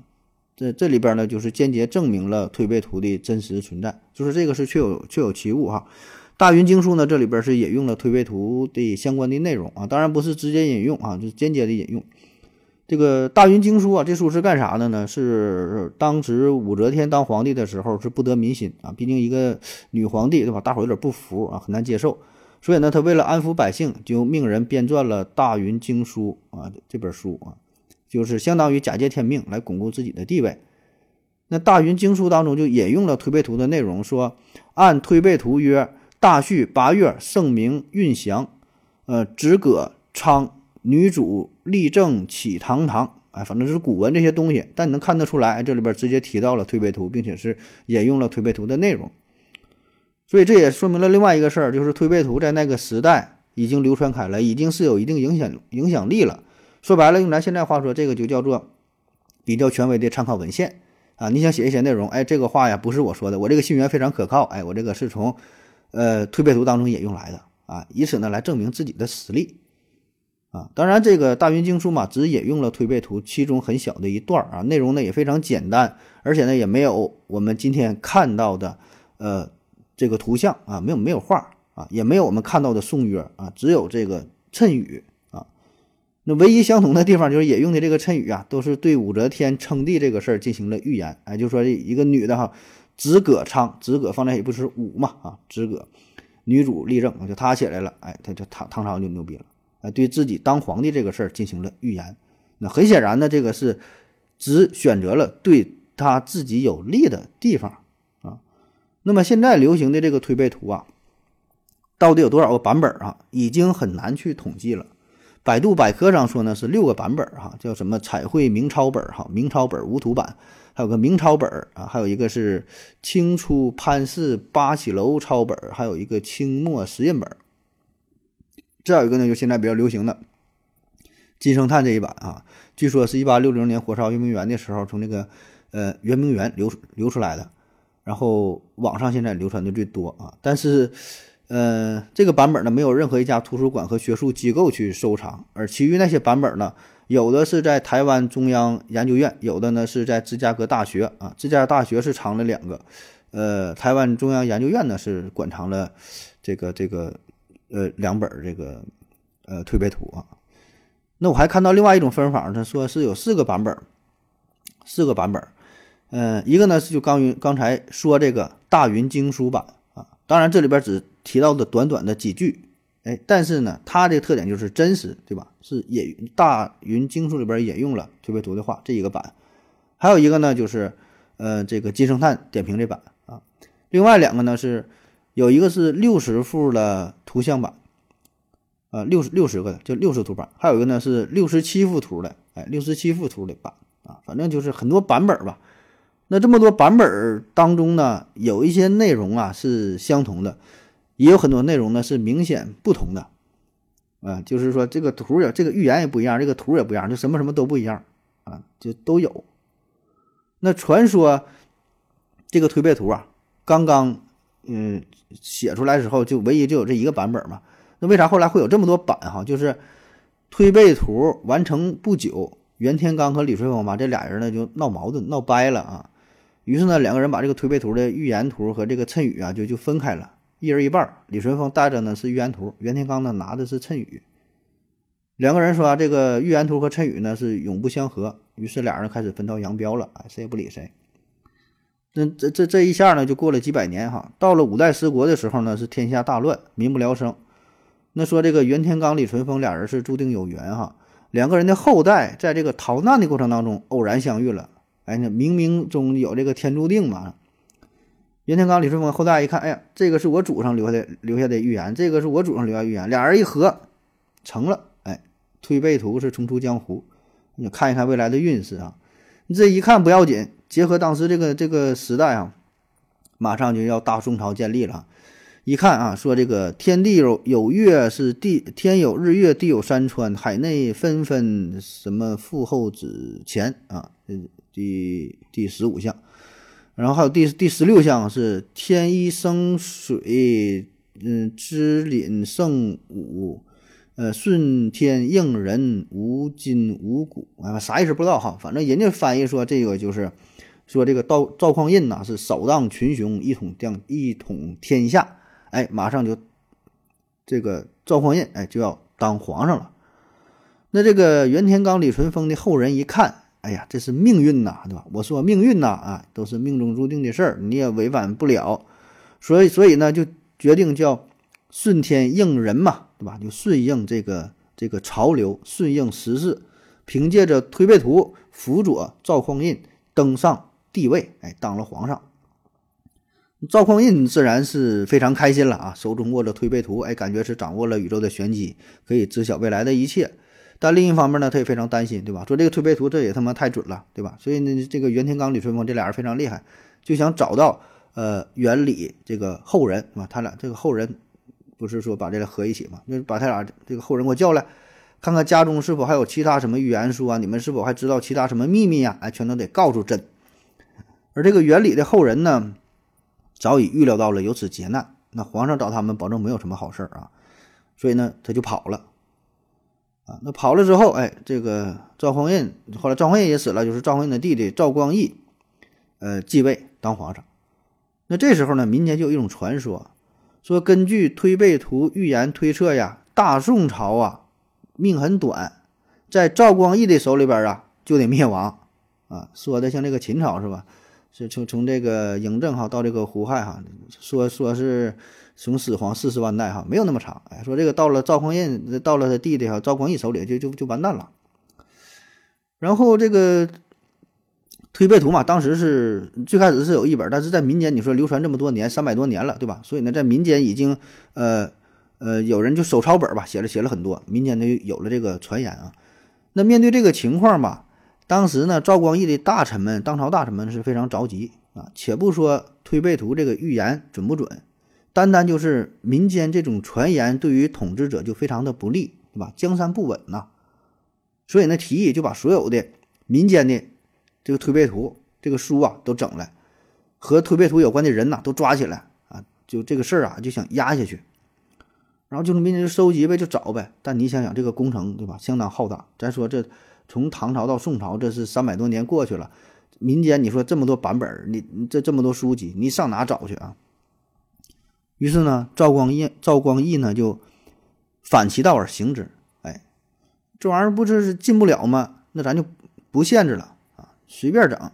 Speaker 2: 这这里边呢，就是间接证明了推背图的真实存在，就是这个是确有确有其物哈。《大云经书》呢，这里边是引用了推背图的相关的内容啊，当然不是直接引用啊，就是间接的引用。这个《大云经书》啊，这书是干啥的呢？是当时武则天当皇帝的时候是不得民心啊，毕竟一个女皇帝对吧？大伙有点不服啊，很难接受。所以呢，他为了安抚百姓，就命人编撰了《大云经书》啊，这本书啊，就是相当于假借天命来巩固自己的地位。那《大云经书》当中就引用了推背图的内容，说按推背图曰：大戌八月，圣明运祥，呃，止葛昌，女主立正起堂堂。哎，反正就是古文这些东西，但你能看得出来，这里边直接提到了推背图，并且是引用了推背图的内容。所以这也说明了另外一个事儿，就是推背图在那个时代已经流传开来，已经是有一定影响影响力了。说白了，用咱现在话说，这个就叫做比较权威的参考文献啊。你想写一些内容，哎，这个话呀不是我说的，我这个信源非常可靠，哎，我这个是从呃推背图当中引用来的啊，以此呢来证明自己的实力啊。当然，这个大云经书嘛，只引用了推背图其中很小的一段啊，内容呢也非常简单，而且呢也没有我们今天看到的呃。这个图像啊，没有没有画啊，也没有我们看到的宋约啊，只有这个谶语啊。那唯一相同的地方就是也用的这个谶语啊，都是对武则天称帝这个事儿进行了预言。哎，就说一个女的哈，子葛昌，子葛放在也不是武嘛啊，子葛女主立政，就她起来了，哎，她就唐唐朝就牛逼了，哎，对自己当皇帝这个事儿进行了预言。那很显然呢，这个是只选择了对他自己有利的地方。那么现在流行的这个推背图啊，到底有多少个版本啊？已经很难去统计了。百度百科上说呢是六个版本哈，叫什么彩绘明抄本哈，明抄本无图版，还有个明钞本啊，还有一个是清初潘氏八喜楼抄本，还有一个清末石印本。再有一个呢，就现在比较流行的金圣叹这一版啊，据说是一八六零年火烧圆明园的时候从那个呃圆明园流流出来的，然后网上现在流传的最多啊，但是。呃，这个版本呢，没有任何一家图书馆和学术机构去收藏，而其余那些版本呢，有的是在台湾中央研究院，有的呢是在芝加哥大学啊。芝加哥大学是藏了两个，呃，台湾中央研究院呢是馆藏了这个这个呃两本这个呃推背图啊。那我还看到另外一种分法，他说是有四个版本，四个版本，嗯，一个呢是就刚云刚才说这个大云经书版啊，当然这里边只。提到的短短的几句，哎，但是呢，它的特点就是真实，对吧？是引大云经书里边引用了推背图的话，这一个版，还有一个呢，就是呃，这个金圣叹点评这版啊。另外两个呢是有一个是六十幅的图像版，啊，六十六十个的就六十图版，还有一个呢是六十七幅图的，哎，六十七幅图的版啊，反正就是很多版本吧。那这么多版本当中呢，有一些内容啊是相同的。也有很多内容呢是明显不同的，啊，就是说这个图也这个预言也不一样，这个图也不一样，就什么什么都不一样啊，就都有。那传说这个推背图啊，刚刚嗯写出来之后就唯一就有这一个版本嘛？那为啥后来会有这么多版哈？就是推背图完成不久，袁天罡和李淳风吧这俩人呢就闹矛盾闹掰了啊，于是呢两个人把这个推背图的预言图和这个谶语啊就就分开了。一人一半，李淳风带着呢是预言图，袁天罡呢拿的是谶语。两个人说啊这个预言图和谶语呢是永不相合，于是俩人开始分道扬镳了，哎，谁也不理谁。这这这这一下呢就过了几百年哈，到了五代十国的时候呢是天下大乱，民不聊生。那说这个袁天罡、李淳风俩人是注定有缘哈，两个人的后代在这个逃难的过程当中偶然相遇了，哎，那冥冥中有这个天注定嘛。袁天罡、李淳风后代一看，哎呀，这个是我祖上留下的留下的预言，这个是我祖上留下预言，俩人一合成了，哎，推背图是重出江湖，你看一看未来的运势啊，你这一看不要紧，结合当时这个这个时代啊，马上就要大宋朝建立了，一看啊，说这个天地有有月是地，天有日月，地有山川，海内纷纷什么父后子前啊，第第十五项。然后还有第第十六项是天一生水，嗯，支廪胜武，呃，顺天应人，无筋无骨，啊，啥意思不知道哈，反正人家翻译说这个就是说这个赵赵匡胤呐是扫荡群雄，一统将一统天下，哎，马上就这个赵匡胤哎就要当皇上了，那这个袁天罡、李淳风的后人一看。哎呀，这是命运呐，对吧？我说命运呐，啊，都是命中注定的事儿，你也违反不了。所以，所以呢，就决定叫顺天应人嘛，对吧？就顺应这个这个潮流，顺应时势，凭借着推背图辅佐赵匡胤登上帝位，哎，当了皇上。赵匡胤自然是非常开心了啊，手中握着推背图，哎，感觉是掌握了宇宙的玄机，可以知晓未来的一切。但另一方面呢，他也非常担心，对吧？说这个推背图这也他妈太准了，对吧？所以呢，这个袁天罡、李淳风这俩人非常厉害，就想找到呃袁李这个后人，是吧？他俩这个后人不是说把这个合一起嘛？就把他俩这个后人给我叫来，看看家中是否还有其他什么预言书啊？你们是否还知道其他什么秘密呀？哎，全都得告诉朕。而这个袁李的后人呢，早已预料到了有此劫难，那皇上找他们，保证没有什么好事儿啊，所以呢，他就跑了。那跑了之后，哎，这个赵匡胤后来赵匡胤也死了，就是赵匡胤的弟弟赵光义，呃，继位当皇上。那这时候呢，民间就有一种传说，说根据推背图预言推测呀，大宋朝啊命很短，在赵光义的手里边啊，就得灭亡啊。说的像这个秦朝是吧？是从从这个嬴政哈到这个胡亥哈，说说是从始皇四十万代哈，没有那么长。哎，说这个到了赵匡胤，到了他弟弟哈赵光义手里就就就完蛋了。然后这个推背图嘛，当时是最开始是有一本，但是在民间你说流传这么多年，三百多年了，对吧？所以呢，在民间已经呃呃有人就手抄本吧，写了写了很多，民间就有了这个传言啊。那面对这个情况吧。当时呢，赵光义的大臣们，当朝大臣们是非常着急啊。且不说推背图这个预言准不准，单单就是民间这种传言，对于统治者就非常的不利，对吧？江山不稳呐。所以呢，提议就把所有的民间的这个推背图这个书啊都整来，和推背图有关的人呐都抓起来啊，就这个事儿啊就想压下去。然后就是民间就收集呗，就找呗。但你想想这个工程，对吧？相当浩大。咱说这。从唐朝到宋朝，这是三百多年过去了。民间你说这么多版本，你这这么多书籍，你上哪找去啊？于是呢，赵光义赵光义呢就反其道而行之。哎，这玩意儿不就是进不了吗？那咱就不限制了啊，随便整，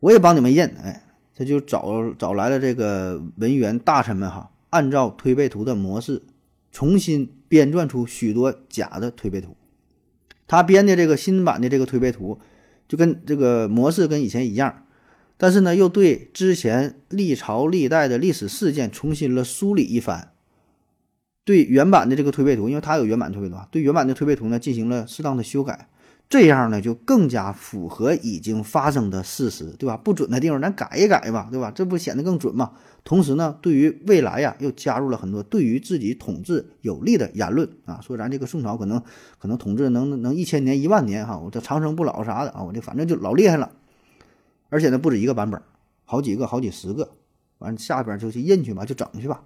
Speaker 2: 我也帮你们印。哎，他就找找来了这个文员大臣们哈，按照推背图的模式，重新编撰出许多假的推背图。他编的这个新版的这个推背图，就跟这个模式跟以前一样，但是呢，又对之前历朝历代的历史事件重新了梳理一番，对原版的这个推背图，因为它有原版推背图啊，对原版的推背图呢进行了适当的修改。这样呢，就更加符合已经发生的事实，对吧？不准的地方咱改一改吧，对吧？这不显得更准吗？同时呢，对于未来呀，又加入了很多对于自己统治有利的言论啊，说咱这个宋朝可能可能统治能能一千年一万年哈，我这长生不老啥的啊，我这反正就老厉害了。而且呢，不止一个版本，好几个、好几十个，完下边就去印去吧，就整去吧。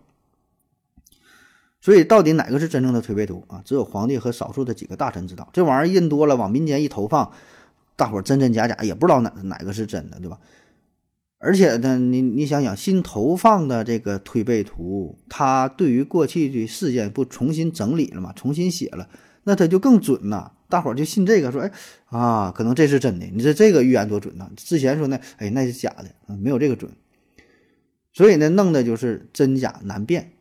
Speaker 2: 所以，到底哪个是真正的推背图啊？只有皇帝和少数的几个大臣知道。这玩意儿印多了，往民间一投放，大伙真真假假也不知道哪哪个是真的，对吧？而且呢，你你想想，新投放的这个推背图，它对于过去的事件不重新整理了吗？重新写了，那它就更准呐。大伙儿就信这个，说哎啊，可能这是真的。你说这个预言多准呐？之前说那哎那是假的，没有这个准。所以呢，弄的就是真假难辨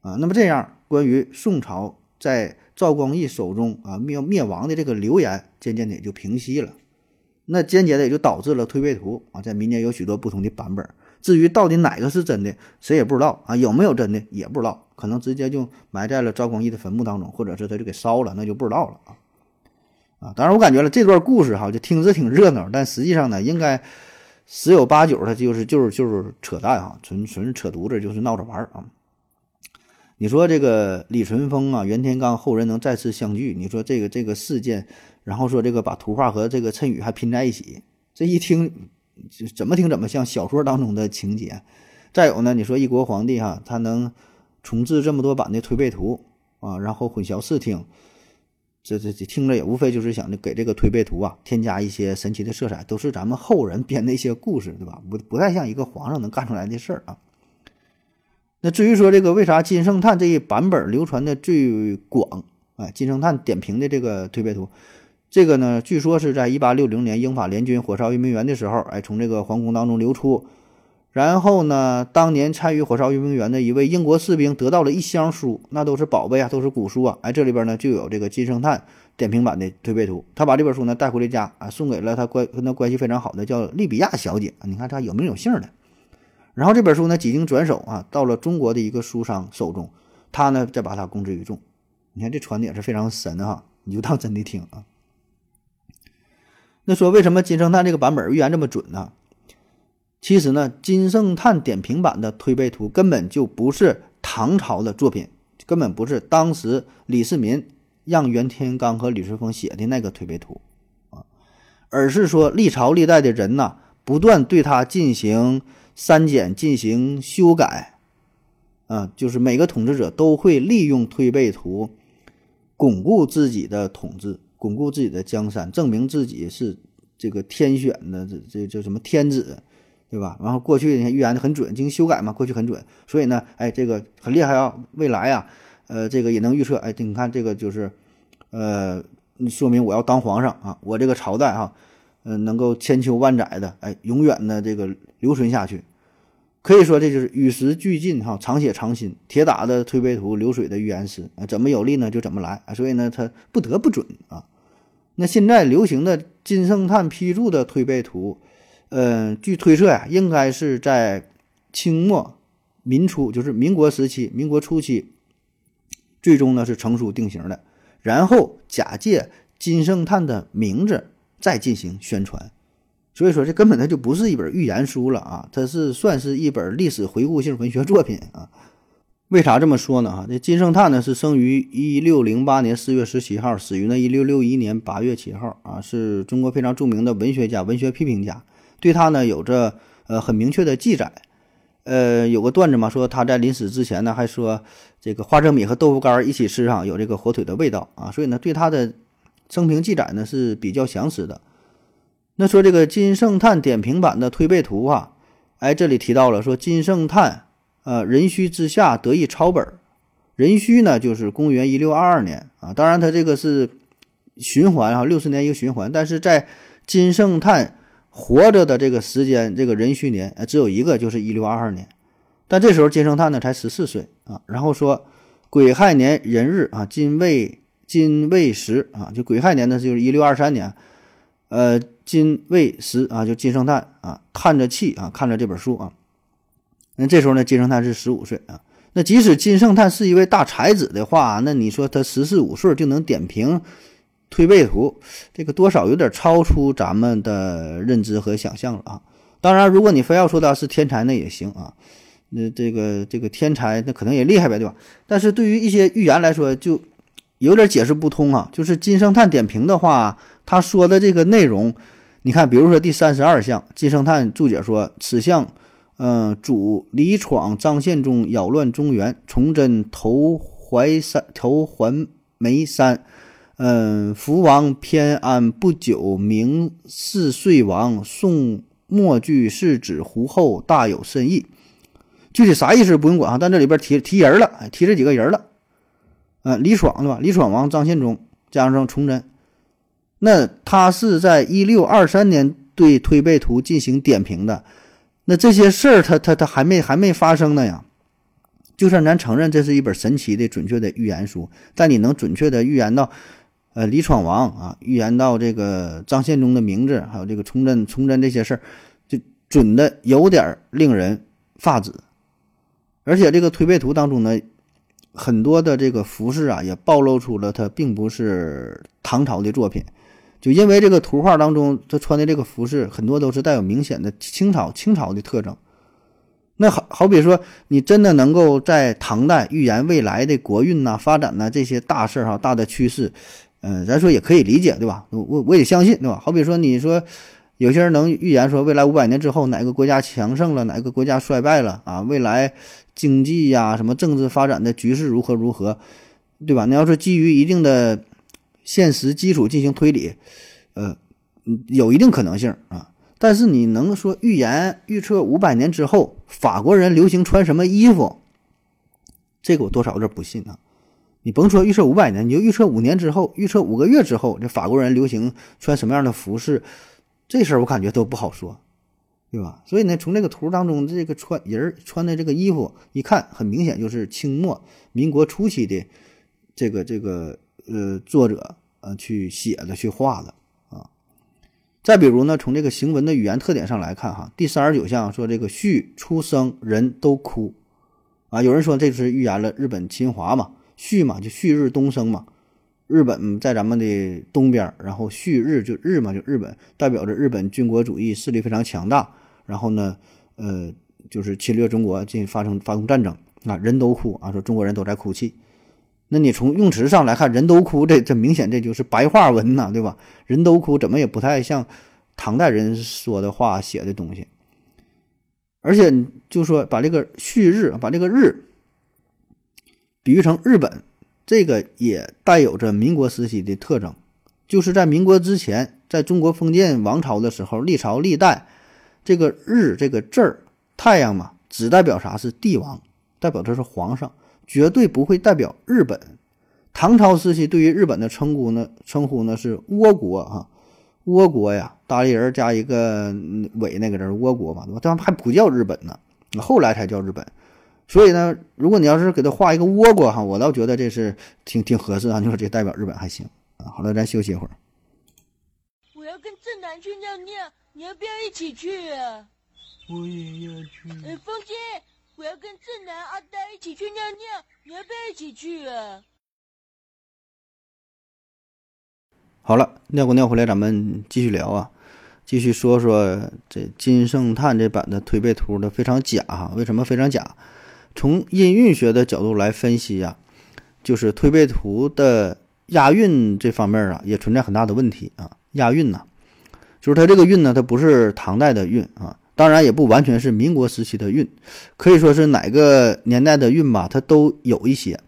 Speaker 2: 啊。那么这样。关于宋朝在赵光义手中啊灭灭亡的这个流言，渐渐的也就平息了。那间接的也就导致了推背图啊，在民间有许多不同的版本。至于到底哪个是真的，谁也不知道啊。有没有真的也不知道，可能直接就埋在了赵光义的坟墓当中，或者是他就给烧了，那就不知道了啊。啊，当然我感觉了这段故事哈，就听着挺热闹，但实际上呢，应该十有八九他就是就是就是扯淡哈，纯纯是扯犊子，就是闹着玩啊。你说这个李淳风啊，袁天罡后人能再次相聚？你说这个这个事件，然后说这个把图画和这个谶语还拼在一起，这一听怎么听怎么像小说当中的情节。再有呢，你说一国皇帝哈，他能重制这么多版的推背图啊，然后混淆视听，这这这听着也无非就是想着给这个推背图啊添加一些神奇的色彩，都是咱们后人编的一些故事，对吧？不不太像一个皇上能干出来的事儿啊。那至于说这个为啥金圣叹这一版本流传的最广？哎，金圣叹点评的这个推背图，这个呢，据说是在一八六零年英法联军火烧圆明园的时候，哎，从这个皇宫当中流出。然后呢，当年参与火烧圆明园的一位英国士兵得到了一箱书，那都是宝贝啊，都是古书啊。哎，这里边呢就有这个金圣叹点评版的推背图。他把这本书呢带回了家啊，送给了他关跟他关系非常好的叫利比亚小姐。你看他有名有姓的。然后这本书呢，几经转手啊，到了中国的一个书商手中，他呢再把它公之于众。你看这传的也是非常神哈，你就当真的听啊。那说为什么金圣叹这个版本预言这么准呢？其实呢，金圣叹点评版的推背图根本就不是唐朝的作品，根本不是当时李世民让袁天罡和李淳风写的那个推背图啊，而是说历朝历代的人呐，不断对他进行。删减进行修改，啊，就是每个统治者都会利用推背图巩固自己的统治，巩固自己的江山，证明自己是这个天选的这这叫什么天子，对吧？然后过去你看预言的很准，进行修改嘛，过去很准，所以呢，哎，这个很厉害啊，未来啊，呃，这个也能预测，哎，你看这个就是，呃，说明我要当皇上啊，我这个朝代哈、嗯、能够千秋万载的，哎，永远的这个留存下去。可以说这就是与时俱进哈，常写常新，铁打的推背图，流水的预言师啊，怎么有利呢就怎么来啊，所以呢，它不得不准啊。那现在流行的金圣叹批注的推背图，呃，据推测呀，应该是在清末民初，就是民国时期、民国初期，最终呢是成书定型的，然后假借金圣叹的名字再进行宣传。所以说，这根本它就不是一本预言书了啊，它是算是一本历史回顾性文学作品啊。为啥这么说呢？哈，这金圣叹呢是生于一六零八年四月十七号，死于呢一六六一年八月七号啊，是中国非常著名的文学家、文学批评家。对他呢有着呃很明确的记载，呃有个段子嘛，说他在临死之前呢还说这个花生米和豆腐干一起吃上有这个火腿的味道啊，所以呢对他的生平记载呢是比较详实的。那说这个金圣叹点评版的推背图啊，哎这里提到了说金圣叹。呃，壬戌之下得一抄本，壬戌呢就是公元一六二二年啊，当然他这个是循环啊，六十年一个循环，但是在金圣叹活着的这个时间，这个壬戌年呃只有一个，就是一六二二年，但这时候金圣叹呢才十四岁啊，然后说癸亥年壬日啊，金未金未时啊，就癸亥年呢就是一六二三年，呃，金未时啊，就金圣叹啊叹着气啊看着这本书啊。那这时候呢，金圣叹是十五岁啊。那即使金圣叹是一位大才子的话，那你说他十四五岁就能点评推背图，这个多少有点超出咱们的认知和想象了啊。当然，如果你非要说他是天才，那也行啊。那这个这个天才，那可能也厉害呗，对吧？但是对于一些预言来说，就有点解释不通啊。就是金圣叹点评的话，他说的这个内容，你看，比如说第三十二项，金圣叹注解说此项。嗯，主李闯、张献忠扰乱中原，崇祯投淮山、投环眉山。嗯，福王偏安不久，明四岁亡。宋末句是指胡后大有深意。具体啥意思不用管啊，但这里边提提人了，提这几个人了。嗯，李闯对吧？李闯王、张献忠加上崇祯，那他是在一六二三年对推背图进行点评的。那这些事儿，他他他还没还没发生呢呀。就算咱承认这是一本神奇的、准确的预言书，但你能准确的预言到，呃，李闯王啊，预言到这个张献忠的名字，还有这个崇祯、崇祯这些事儿，就准的有点令人发指。而且这个推背图当中呢，很多的这个服饰啊，也暴露出了它并不是唐朝的作品。就因为这个图画当中，他穿的这个服饰很多都是带有明显的清朝清朝的特征。那好好比说，你真的能够在唐代预言未来的国运呐、发展呐这些大事儿哈、大的趋势，嗯、咱说也可以理解，对吧？我我也相信，对吧？好比说，你说有些人能预言说未来五百年之后哪个国家强盛了，哪个国家衰败了啊？未来经济呀、什么政治发展的局势如何如何，对吧？你要是基于一定的现实基础进行推理，呃，有一定可能性啊。但是你能说预言预测五百年之后法国人流行穿什么衣服？这个我多少有点不信啊。你甭说预测五百年，你就预测五年之后，预测五个月之后，这法国人流行穿什么样的服饰，这事儿我感觉都不好说，对吧？所以呢，从这个图当中，这个穿人穿的这个衣服一看，很明显就是清末民国初期的这个这个呃作者呃去写的去画的啊。再比如呢，从这个行文的语言特点上来看，哈，第三十九项说这个旭出生人都哭啊，有人说这是预言了日本侵华嘛，旭嘛就旭日东升嘛，日本在咱们的东边，然后旭日就日嘛就日本，代表着日本军国主义势力非常强大，然后呢，呃，就是侵略中国进发生发动战争啊，人都哭啊，说中国人都在哭泣。那你从用词上来看，人都哭，这这明显这就是白话文呐，对吧？人都哭，怎么也不太像唐代人说的话写的东西。而且就说把这个旭日，把这个日比喻成日本，这个也带有着民国时期的特征，就是在民国之前，在中国封建王朝的时候，历朝历代这个日这个字儿，太阳嘛，只代表啥是帝王，代表的是皇上。绝对不会代表日本，唐朝时期对于日本的称呼呢，称呼呢是倭国啊，倭国呀，大力人加一个尾那个人，倭国嘛，对吧？这还不叫日本呢，后来才叫日本。所以呢，如果你要是给他画一个倭瓜哈，我倒觉得这是挺挺合适啊。你说这代表日本还行啊。好了，咱休息一会儿。
Speaker 3: 我要跟正南去尿尿，你要不要一起去啊？
Speaker 4: 我也要去。
Speaker 3: 哎，风姐，我要跟正南、阿呆一起去尿尿，你要不要一起去啊？
Speaker 2: 好了，尿过尿回来，咱们继续聊啊，继续说说这金圣叹这版的推背图的非常假哈。为什么非常假？从音韵学的角度来分析呀，就是推背图的押韵这方面啊，也存在很大的问题啊。押韵呢，就是它这个韵呢，它不是唐代的韵啊，当然也不完全是民国时期的韵，可以说是哪个年代的韵吧，它都有一些。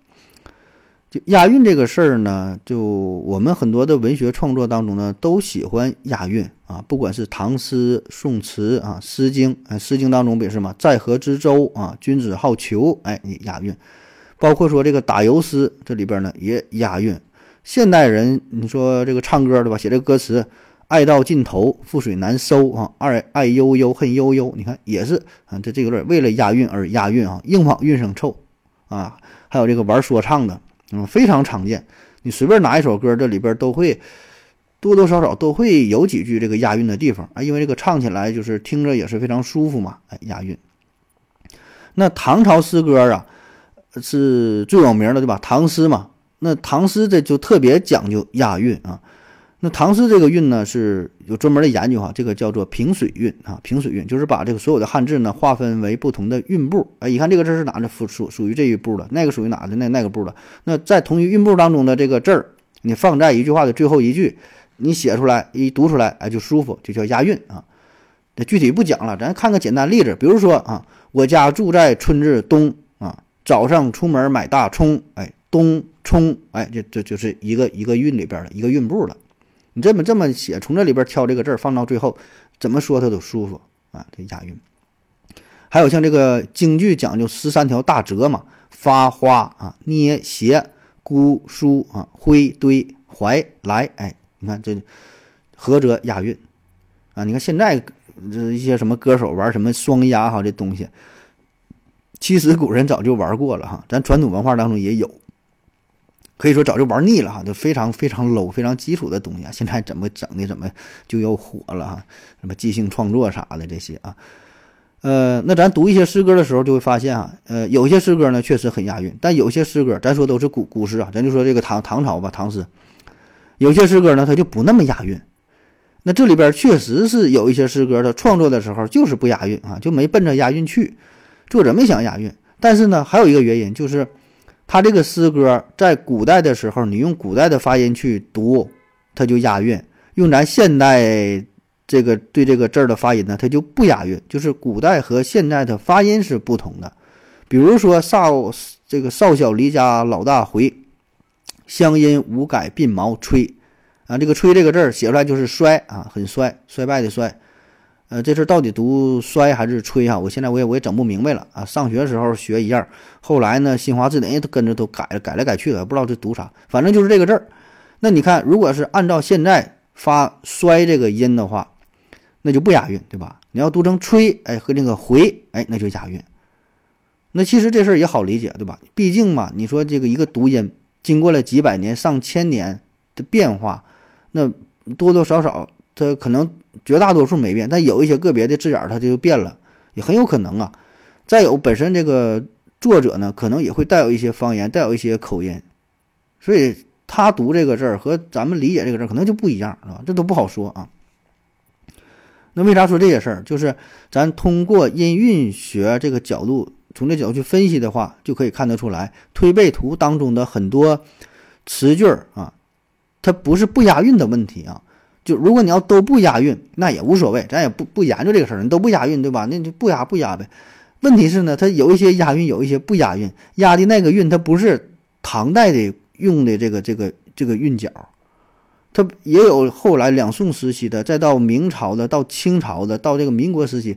Speaker 2: 就押韵这个事儿呢，就我们很多的文学创作当中呢，都喜欢押韵啊，不管是唐诗、宋词啊，《诗经》啊，《诗经》当中不也是嘛，“在河之洲”啊，“君子好逑”，哎，你押韵。包括说这个打油诗，这里边呢也押韵。现代人，你说这个唱歌对吧？写这个歌词，“爱到尽头，覆水难收”啊，“爱爱悠悠，恨悠悠”，你看也是啊，这这个字为了押韵而押韵啊，硬往韵上凑啊。还有这个玩说唱的。嗯，非常常见。你随便拿一首歌，这里边都会多多少少都会有几句这个押韵的地方啊，因为这个唱起来就是听着也是非常舒服嘛。哎，押韵。那唐朝诗歌啊，是最有名的，对吧？唐诗嘛，那唐诗这就特别讲究押韵啊。那唐诗这个韵呢，是有专门的研究哈，这个叫做平水韵啊。平水韵就是把这个所有的汉字呢划分为不同的韵部。哎，一看这个字是哪的，属属属于这一部的，那个属于哪的，那那个部的。那在同一韵部当中的这个字儿，你放在一句话的最后一句，你写出来一读出来，哎，就舒服，就叫押韵啊。那具体不讲了，咱看个简单例子，比如说啊，我家住在村子东啊，早上出门买大葱，哎，东葱，哎，这这就是一个一个韵里边的一个韵部了。你这么这么写，从这里边挑这个字儿放到最后，怎么说它都舒服啊！这押韵。还有像这个京剧讲究十三条大辙嘛，发花啊，捏斜，估舒啊，挥堆怀来，哎，你看这合辙押韵啊！你看现在这一些什么歌手玩什么双押哈这东西，其实古人早就玩过了哈，咱传统文化当中也有。可以说早就玩腻了哈，就非常非常 low、非常基础的东西啊！现在怎么整的，怎么就又火了哈？什么即兴创作啥的这些啊？呃，那咱读一些诗歌的时候就会发现啊，呃，有些诗歌呢确实很押韵，但有些诗歌，咱说都是古古诗啊，咱就说这个唐唐朝吧，唐诗，有些诗歌呢它就不那么押韵。那这里边确实是有一些诗歌的创作的时候就是不押韵啊，就没奔着押韵去，作者没想押韵。但是呢，还有一个原因就是。他这个诗歌在古代的时候，你用古代的发音去读，它就押韵；用咱现代这个对这个字儿的发音呢，它就不押韵。就是古代和现代的发音是不同的。比如说少这个少小离家老大回，乡音无改鬓毛衰啊，这个衰这个字儿写出来就是衰啊，很衰，衰败的衰。呃，这事到底读衰还是吹啊？我现在我也我也整不明白了啊！上学的时候学一样，后来呢，新华字典都跟着都改了，改来改去的，不知道这读啥。反正就是这个字儿。那你看，如果是按照现在发衰这个音的话，那就不押韵，对吧？你要读成吹，哎，和那个回，哎，那就押韵。那其实这事儿也好理解，对吧？毕竟嘛，你说这个一个读音，经过了几百年、上千年的变化，那多多少少。它可能绝大多数没变，但有一些个别的字眼儿它就变了，也很有可能啊。再有本身这个作者呢，可能也会带有一些方言，带有一些口音，所以他读这个字儿和咱们理解这个字儿可能就不一样，是吧？这都不好说啊。那为啥说这些事儿？就是咱通过音韵学这个角度，从这角度去分析的话，就可以看得出来，推背图当中的很多词句儿啊，它不是不押韵的问题啊。就如果你要都不押韵，那也无所谓，咱也不不研究这个事儿，你都不押韵，对吧？那就不押不押呗。问题是呢，它有一些押韵，有一些不押韵。押的那个韵，它不是唐代的用的这个这个这个韵脚，它也有后来两宋时期的，再到明朝的，到清朝的，到这个民国时期，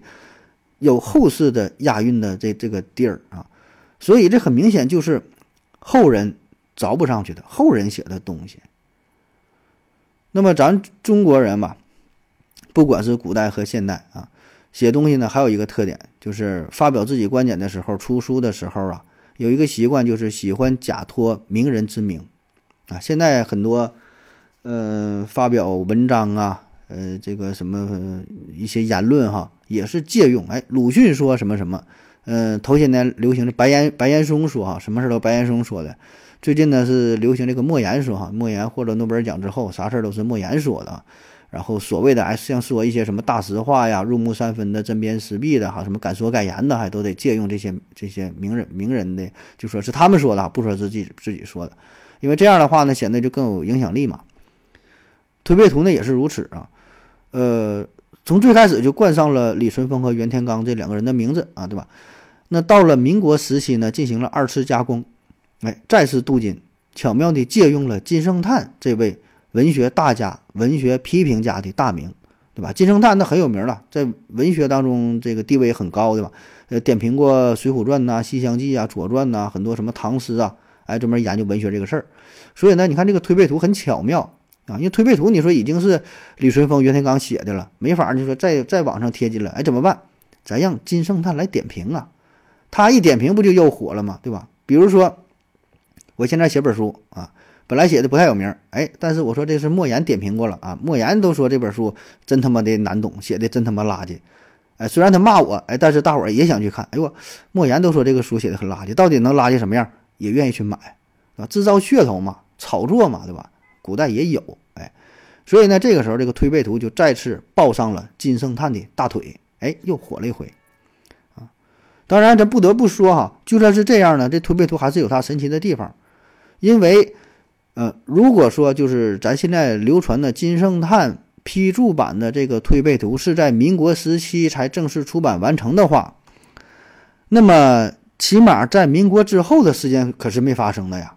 Speaker 2: 有后世的押韵的这这个地儿啊。所以这很明显就是后人凿不上去的后人写的东西。那么咱中国人吧，不管是古代和现代啊，写东西呢还有一个特点，就是发表自己观点的时候、出书的时候啊，有一个习惯就是喜欢假托名人之名啊。现在很多呃发表文章啊，呃这个什么一些言论哈，也是借用哎鲁迅说什么什么，嗯头些年流行的白岩白岩松说哈，什么事都白岩松说的。最近呢是流行这个莫言说哈，莫言获得诺贝尔奖之后，啥事儿都是莫言说的。然后所谓的哎，像说一些什么大实话呀、入木三分的、针砭时弊的哈，什么敢说敢言的，还都得借用这些这些名人名人的，就说是他们说的，不说自己自己说的，因为这样的话呢，显得就更有影响力嘛。推背图呢也是如此啊，呃，从最开始就冠上了李淳风和袁天罡这两个人的名字啊，对吧？那到了民国时期呢，进行了二次加工。哎，再次镀金，巧妙地借用了金圣叹这位文学大家、文学批评家的大名，对吧？金圣叹那很有名了，在文学当中这个地位很高，对吧？呃，点评过《水浒传》呐、《西厢记》啊、《左传》呐，很多什么唐诗啊，哎，专门研究文学这个事儿。所以呢，你看这个推背图很巧妙啊，因为推背图你说已经是李淳风、袁天罡写的了，没法你说再再往上贴金了，哎，怎么办？咱让金圣叹来点评啊，他一点评不就又火了吗？对吧？比如说。我现在写本书啊，本来写的不太有名，哎，但是我说这是莫言点评过了啊，莫言都说这本书真他妈的难懂，写的真他妈垃圾，哎，虽然他骂我，哎，但是大伙儿也想去看，哎呦，莫言都说这个书写的很垃圾，到底能垃圾什么样，也愿意去买，啊，制造噱头嘛，炒作嘛，对吧？古代也有，哎，所以呢，这个时候这个推背图就再次抱上了金圣叹的大腿，哎，又火了一回。啊，当然咱不得不说哈，就算是这样呢，这推背图还是有它神奇的地方。因为，呃，如果说就是咱现在流传的金圣叹批注版的这个推背图是在民国时期才正式出版完成的话，那么起码在民国之后的时间可是没发生的呀，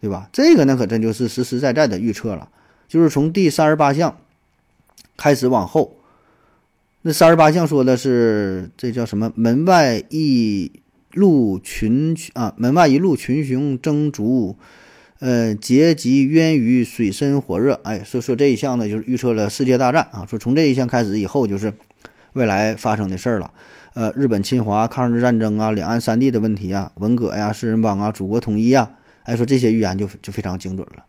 Speaker 2: 对吧？这个那可真就是实实在在的预测了，就是从第三十八项开始往后，那三十八项说的是这叫什么？门外一路群啊，门外一路群雄争逐。呃，结集渊鱼，水深火热。哎，说说这一项呢，就是预测了世界大战啊。说从这一项开始以后，就是未来发生的事儿了。呃，日本侵华、抗日战争啊，两岸三地的问题啊，文革呀，四人帮啊，祖国统一啊。哎，说这些预言就就非常精准了。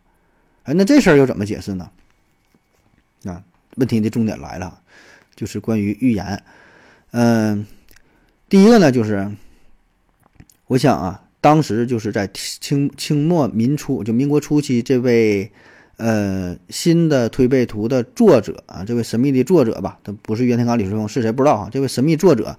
Speaker 2: 哎，那这事儿又怎么解释呢？啊，问题的重点来了，就是关于预言。嗯，第一个呢，就是我想啊。当时就是在清清末民初，就民国初期，这位呃新的推背图的作者啊，这位神秘的作者吧，他不是袁天罡、李淳风，是谁不知道啊？这位神秘作者，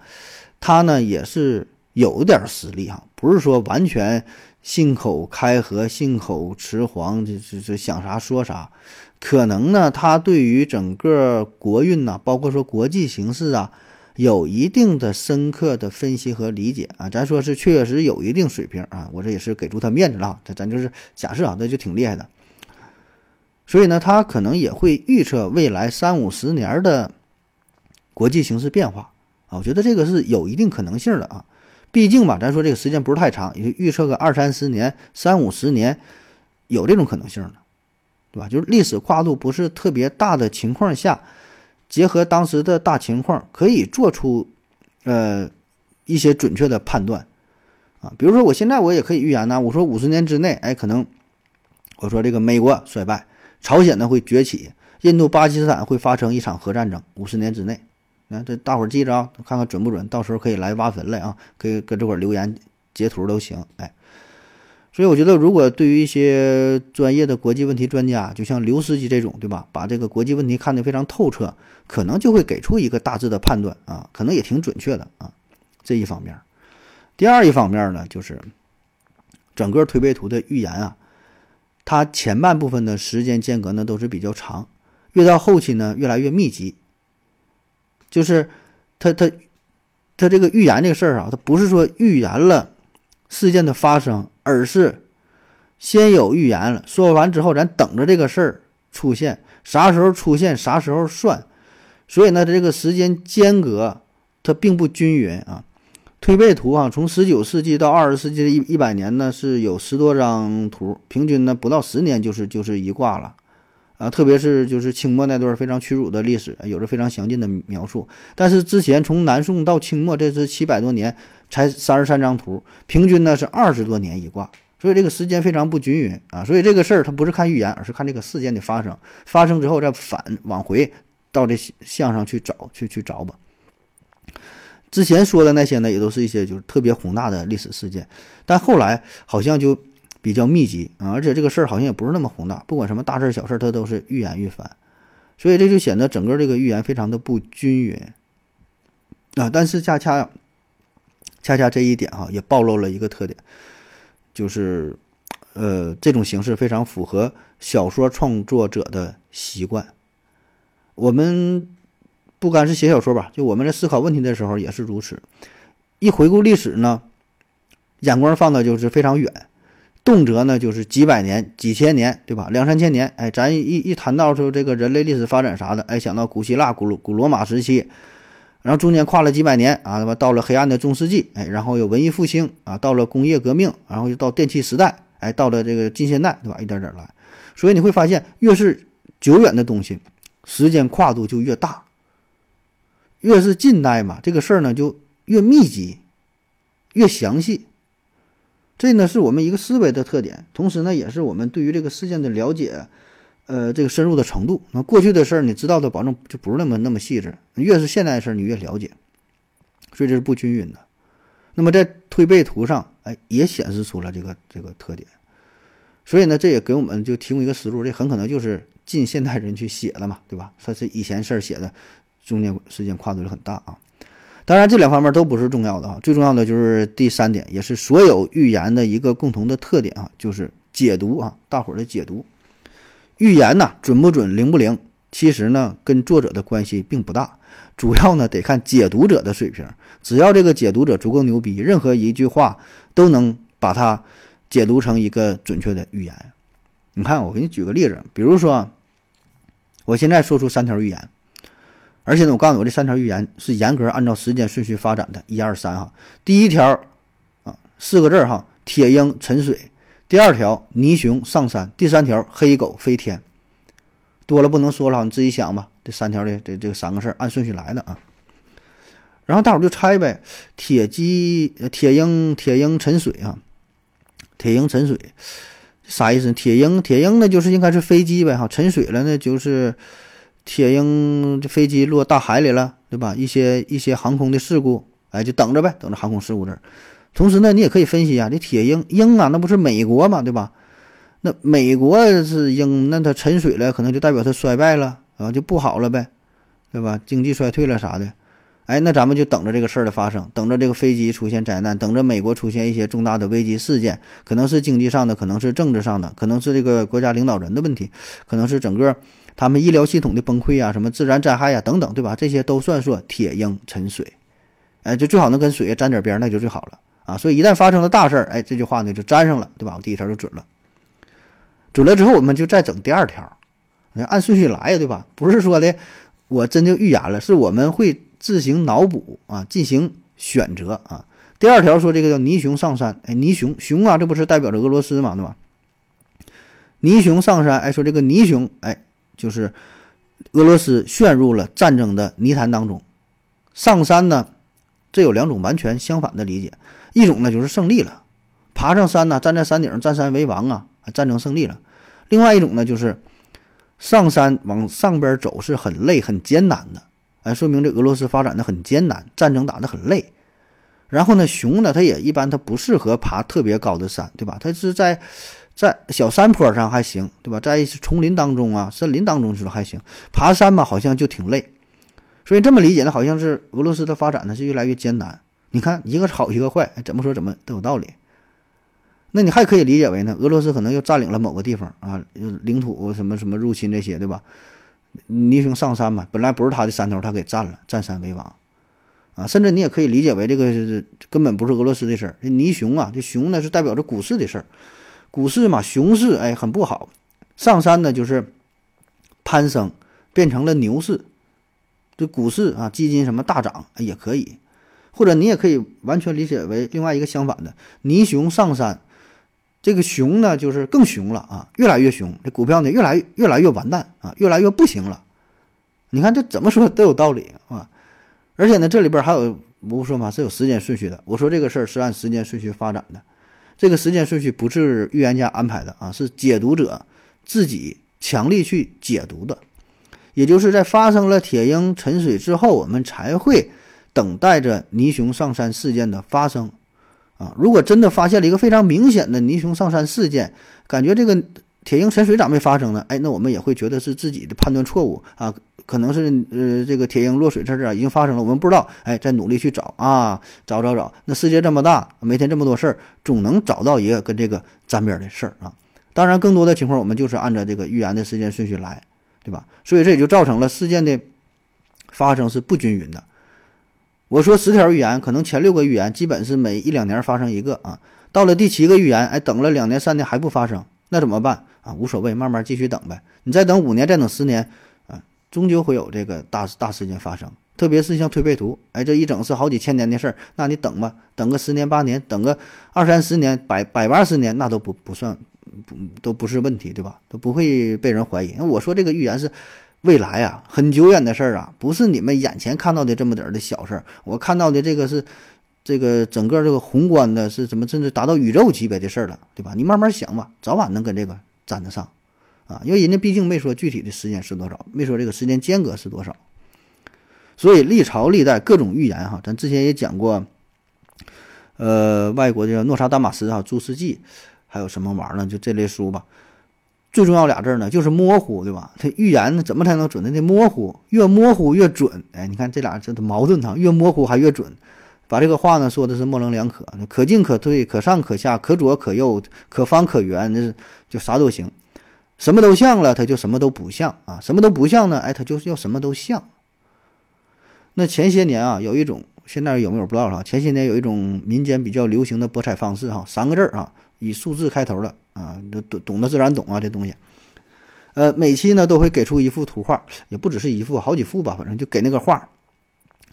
Speaker 2: 他呢也是有点实力哈，不是说完全信口开河、信口雌黄，这这这想啥说啥，可能呢他对于整个国运呐，包括说国际形势啊。有一定的深刻的分析和理解啊，咱说是确实有一定水平啊，我这也是给足他面子了，咱咱就是假设啊，那就挺厉害的。所以呢，他可能也会预测未来三五十年的国际形势变化啊，我觉得这个是有一定可能性的啊。毕竟吧，咱说这个时间不是太长，也就预测个二三十年、三五十年，有这种可能性的，对吧？就是历史跨度不是特别大的情况下。结合当时的大情况，可以做出，呃，一些准确的判断，啊，比如说我现在我也可以预言呢，我说五十年之内，哎，可能，我说这个美国衰败，朝鲜呢会崛起，印度、巴基斯坦会发生一场核战争，五十年之内，那这大伙儿记着啊，看看准不准，到时候可以来挖坟来啊，可以搁这块留言截图都行，哎。所以我觉得，如果对于一些专业的国际问题专家，就像刘司机这种，对吧？把这个国际问题看得非常透彻，可能就会给出一个大致的判断啊，可能也挺准确的啊。这一方面，第二一方面呢，就是整个推背图的预言啊，它前半部分的时间间隔呢都是比较长，越到后期呢越来越密集。就是他他他这个预言这个事儿啊，他不是说预言了事件的发生。而是先有预言了，说完之后，咱等着这个事儿出现，啥时候出现，啥时候算。所以呢，这个时间间隔它并不均匀啊。推背图啊，从十九世纪到二十世纪的一一百年呢，是有十多张图，平均呢不到十年就是就是一卦了，啊，特别是就是清末那段非常屈辱的历史，有着非常详尽的描述。但是之前从南宋到清末，这是七百多年，才三十三张图，平均呢是二十多年一卦，所以这个时间非常不均匀啊。所以这个事儿它不是看预言，而是看这个事件的发生，发生之后再反往回到这相上去找去去找吧。之前说的那些呢，也都是一些就是特别宏大的历史事件，但后来好像就比较密集啊，而且这个事儿好像也不是那么宏大，不管什么大事小事，它都是愈演愈繁，所以这就显得整个这个预言非常的不均匀啊。但是恰恰恰恰这一点哈，也暴露了一个特点，就是呃，这种形式非常符合小说创作者的习惯，我们。不单是写小说吧，就我们在思考问题的时候也是如此。一回顾历史呢，眼光放的就是非常远，动辄呢就是几百年、几千年，对吧？两三千年，哎，咱一一谈到说这个人类历史发展啥的，哎，想到古希腊、古古罗马时期，然后中间跨了几百年啊，对吧？到了黑暗的中世纪，哎，然后有文艺复兴啊，到了工业革命，然后又到电气时代，哎，到了这个近现代，对吧？一点点来，所以你会发现，越是久远的东西，时间跨度就越大。越是近代嘛，这个事儿呢就越密集，越详细。这呢是我们一个思维的特点，同时呢也是我们对于这个事件的了解，呃，这个深入的程度。那过去的事儿你知道的，保证就不是那么那么细致。越是现代的事儿，你越了解，所以这是不均匀的。那么在推背图上，哎，也显示出了这个这个特点。所以呢，这也给我们就提供一个思路，这很可能就是近现代人去写的嘛，对吧？他是以前事儿写的。中间时间跨度就很大啊，当然这两方面都不是重要的啊，最重要的就是第三点，也是所有预言的一个共同的特点啊，就是解读啊，大伙儿的解读，预言呢准不准灵不灵，其实呢跟作者的关系并不大，主要呢得看解读者的水平，只要这个解读者足够牛逼，任何一句话都能把它解读成一个准确的预言。你看，我给你举个例子，比如说，我现在说出三条预言。而且呢，我告诉你，我这三条预言是严格按照时间顺序发展的，一二三哈。第一条啊，四个字哈，铁鹰沉水；第二条，泥熊上山；第三条，黑狗飞天。多了不能说了，你自己想吧。这三条的这这三个事儿按顺序来的啊。然后大伙就猜呗，铁鸡、铁鹰、铁鹰沉水啊，铁鹰沉水啥意思？铁鹰铁鹰呢，就是应该是飞机呗哈，沉水了呢就是。铁鹰这飞机落大海里了，对吧？一些一些航空的事故，哎，就等着呗，等着航空事故这儿。同时呢，你也可以分析啊，这铁鹰鹰啊，那不是美国嘛，对吧？那美国是鹰，那它沉水了，可能就代表它衰败了啊，就不好了呗，对吧？经济衰退了啥的，哎，那咱们就等着这个事儿的发生，等着这个飞机出现灾难，等着美国出现一些重大的危机事件，可能是经济上的，可能是政治上的，可能是这个国家领导人的问题，可能是整个。他们医疗系统的崩溃啊，什么自然灾害啊，等等，对吧？这些都算说铁鹰沉水，哎，就最好能跟水沾点边，那就最好了啊。所以一旦发生了大事儿，哎，这句话呢就沾上了，对吧？我第一条就准了，准了之后，我们就再整第二条，按顺序来呀，对吧？不是说的我真就预言了，是我们会自行脑补啊，进行选择啊。第二条说这个叫泥熊上山，哎，泥熊熊啊，这不是代表着俄罗斯嘛，对吧？泥熊上山，哎，说这个泥熊，哎。就是俄罗斯陷入了战争的泥潭当中，上山呢，这有两种完全相反的理解，一种呢就是胜利了，爬上山呢，站在山顶占山为王啊，战争胜利了；另外一种呢就是上山往上边走是很累很艰难的，哎，说明这俄罗斯发展的很艰难，战争打得很累。然后呢，熊呢，它也一般它不适合爬特别高的山，对吧？它是在。在小山坡上还行，对吧？在丛林当中啊，森林当中是还行。爬山嘛，好像就挺累。所以这么理解呢，好像是俄罗斯的发展呢是越来越艰难。你看，一个好，一个坏，怎么说怎么都有道理。那你还可以理解为呢，俄罗斯可能又占领了某个地方啊，领土什么什么入侵这些，对吧？泥熊上山嘛，本来不是他的山头，他给占了，占山为王啊。甚至你也可以理解为这个根本不是俄罗斯的事儿。这泥熊啊，这熊呢是代表着股市的事儿。股市嘛，熊市哎很不好，上山呢就是攀升，变成了牛市。这股市啊，基金什么大涨也可以，或者你也可以完全理解为另外一个相反的，泥熊上山，这个熊呢就是更熊了啊，越来越熊，这股票呢越来越来越完蛋啊，越来越不行了。你看这怎么说都有道理啊，而且呢这里边还有我说嘛是有时间顺序的，我说这个事儿是按时间顺序发展的，这个时间顺序不是预言家安排的啊，是解读者自己强力去解读的，也就是在发生了铁鹰沉水之后，我们才会。等待着泥熊上山事件的发生，啊，如果真的发现了一个非常明显的泥熊上山事件，感觉这个铁鹰沉水咋没发生呢？哎，那我们也会觉得是自己的判断错误啊，可能是呃这个铁鹰落水这事儿已经发生了，我们不知道，哎，再努力去找啊，找找找，那世界这么大，每天这么多事儿，总能找到一个跟这个沾边的事儿啊。当然，更多的情况我们就是按照这个预言的时间顺序来，对吧？所以这也就造成了事件的发生是不均匀的。我说十条预言，可能前六个预言基本是每一两年发生一个啊，到了第七个预言，哎，等了两年三年还不发生，那怎么办啊？无所谓，慢慢继续等呗。你再等五年，再等十年，啊，终究会有这个大大事件发生。特别是像推背图，哎，这一整是好几千年的事儿，那你等吧，等个十年八年，等个二三十年，百百八十年，那都不不算，不都不是问题，对吧？都不会被人怀疑。我说这个预言是。未来啊，很久远的事儿啊，不是你们眼前看到的这么点儿的小事儿。我看到的这个是，这个整个这个宏观的，是怎么甚至达到宇宙级别的事儿了，对吧？你慢慢想吧，早晚能跟这个沾得上，啊，因为人家毕竟没说具体的时间是多少，没说这个时间间隔是多少，所以历朝历代各种预言哈，咱之前也讲过，呃，外国的诺查丹马斯啊，注世纪，还有什么玩意儿呢？就这类书吧。最重要俩字呢，就是模糊，对吧？它预言呢，怎么才能准呢？得模糊，越模糊越准。哎，你看这俩这矛盾哈，越模糊还越准。把这个话呢说的是模棱两可，可进可退，可上可下，可左可右，可方可圆，那是就啥都行。什么都像了，它就什么都不像啊。什么都不像呢？哎，它就是要什么都像。那前些年啊，有一种现在有没有不知道哈？前些年有一种民间比较流行的博彩方式哈，三个字儿啊，以数字开头的。啊，懂懂懂得自然懂啊，这东西，呃，每期呢都会给出一幅图画，也不只是一幅，好几幅吧，反正就给那个画，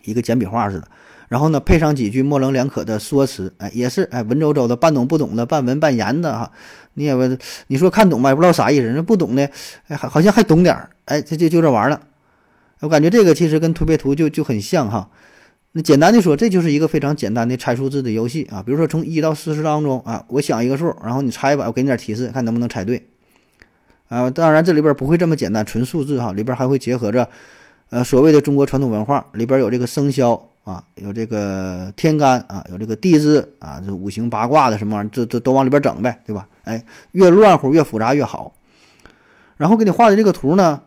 Speaker 2: 一个简笔画似的，然后呢配上几句模棱两可的说辞，哎，也是哎文绉绉的，半懂不懂的，半文半言的哈，你也不，你说看懂吧，也不知道啥意思，那不懂的，哎，好像还懂点儿，哎，这就就这玩了，我感觉这个其实跟图配图就就很像哈。那简单的说，这就是一个非常简单的猜数字的游戏啊。比如说，从一到四十当中啊，我想一个数，然后你猜吧，我给你点提示，看能不能猜对。啊，当然这里边不会这么简单，纯数字哈，里边还会结合着，呃，所谓的中国传统文化，里边有这个生肖啊，有这个天干啊，有这个地支啊，这五行八卦的什么玩意儿，这这都往里边整呗，对吧？哎，越乱乎越复杂越好。然后给你画的这个图呢，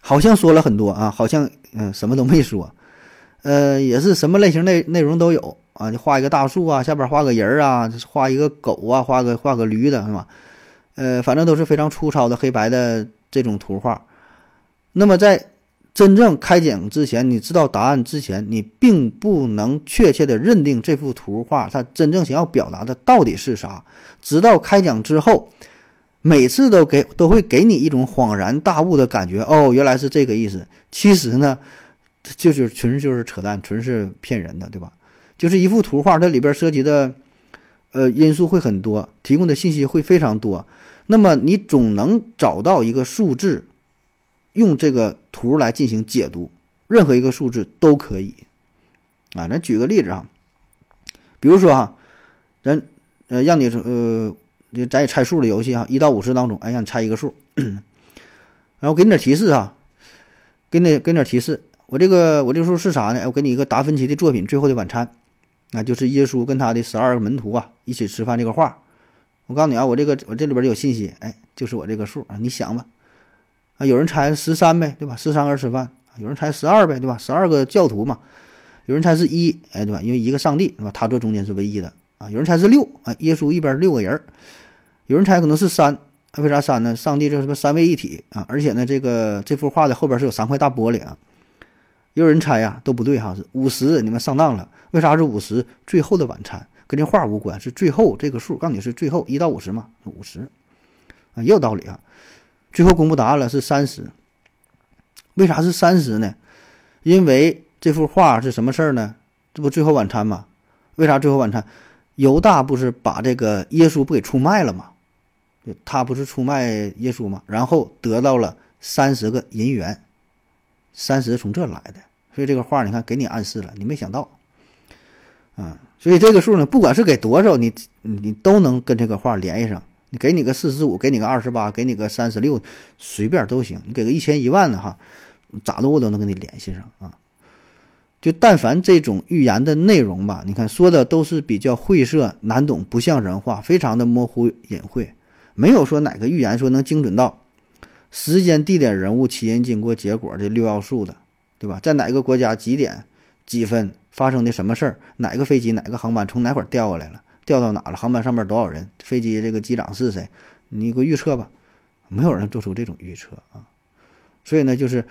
Speaker 2: 好像说了很多啊，好像嗯什么都没说。呃，也是什么类型内内容都有啊，你画一个大树啊，下边画个人啊，画一个狗啊，画个画个驴的是吧？呃，反正都是非常粗糙的黑白的这种图画。那么在真正开讲之前，你知道答案之前，你并不能确切的认定这幅图画它真正想要表达的到底是啥。直到开讲之后，每次都给都会给你一种恍然大悟的感觉，哦，原来是这个意思。其实呢。就是纯就是扯淡，纯是骗人的，对吧？就是一幅图画，它里边涉及的，呃，因素会很多，提供的信息会非常多。那么你总能找到一个数字，用这个图来进行解读，任何一个数字都可以。啊，咱举个例子啊，比如说哈，咱呃让你呃，咱也猜数的游戏哈，一到五十当中，哎，让你猜一个数，然后给你点提示哈，给你给你点提示。我这个我这个数是啥呢？我给你一个达芬奇的作品《最后的晚餐》，那就是耶稣跟他的十二个门徒啊一起吃饭这个画。我告诉你啊，我这个我这里边有信息，哎，就是我这个数啊，你想吧。啊，有人猜十三呗，对吧？十三个人吃饭。有人猜十二呗，对吧？十二个教徒嘛。有人猜是一，哎，对吧？因为一个上帝，对吧？他坐中间是唯一的啊。有人猜是六，啊，耶稣一边六个人。有人猜可能是三，为啥三呢？上帝这什么三位一体啊？而且呢，这个这幅画的后边是有三块大玻璃啊。也有人猜呀，都不对哈，是五十，你们上当了。为啥是五十？最后的晚餐跟这画无关，是最后这个数，告诉你是最后一到五十嘛，五十啊，也有道理啊。最后公布答案了，是三十。为啥是三十呢？因为这幅画是什么事儿呢？这不最后晚餐吗？为啥最后晚餐？犹大不是把这个耶稣不给出卖了吗？他不是出卖耶稣吗？然后得到了三十个银元，三十从这来的。所以这个画你看给你暗示了，你没想到，啊，所以这个数呢，不管是给多少，你你都能跟这个画联系上。你给你个四十五，给你个二十八，给你个三十六，随便都行。你给个一千一万的哈，咋的我都能跟你联系上啊。就但凡这种预言的内容吧，你看说的都是比较晦涩难懂，不像人话，非常的模糊隐晦，没有说哪个预言说能精准到时间、地点、人物、起因、经过、结果这六要素的，对吧？在哪个国家几点几分发生的什么事儿？哪个飞机、哪个航班从哪块掉过来了？掉到哪了？航班上面多少人？飞机这个机长是谁？你给我预测吧。没有人做出这种预测啊。所以呢，就是。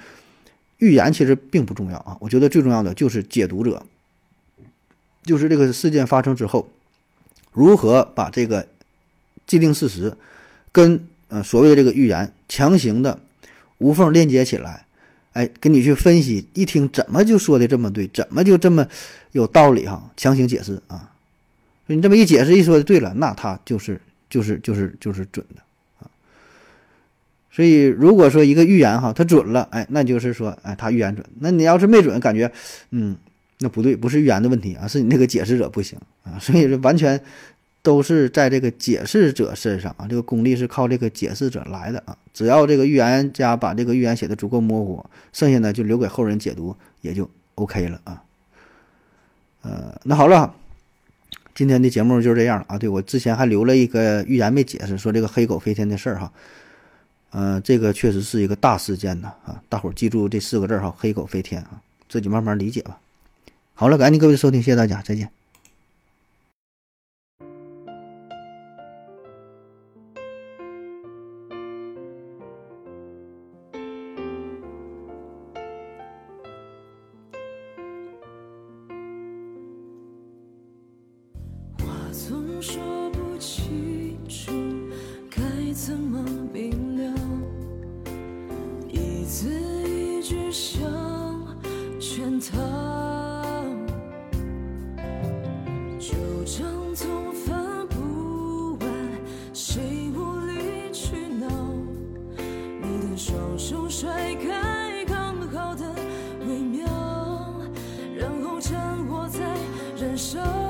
Speaker 2: 预言其实并不重要啊，我觉得最重要的就是解读者，就是这个事件发生之后，如何把这个既定事实跟呃所谓的这个预言强行的无缝链接起来，哎，给你去分析，一听怎么就说的这么对，怎么就这么有道理哈？强行解释啊，你这么一解释一说就对了，那他就是就是就是就是准的啊。所以，如果说一个预言哈，它准了，哎，那就是说，哎，它预言准。那你要是没准，感觉，嗯，那不对，不是预言的问题啊，是你那个解释者不行啊。所以，这完全都是在这个解释者身上啊，这个功力是靠这个解释者来的啊。只要这个预言家把这个预言写的足够模糊，剩下呢就留给后人解读，也就 OK 了啊。呃，那好了，今天的节目就是这样了啊。对我之前还留了一个预言没解释，说这个黑狗飞天的事儿哈。嗯，这个确实是一个大事件呢啊！大伙儿记住这四个字哈，“黑狗飞天”啊，自己慢慢理解吧。好了，感谢各位的收听，谢谢大家，再见。
Speaker 5: 手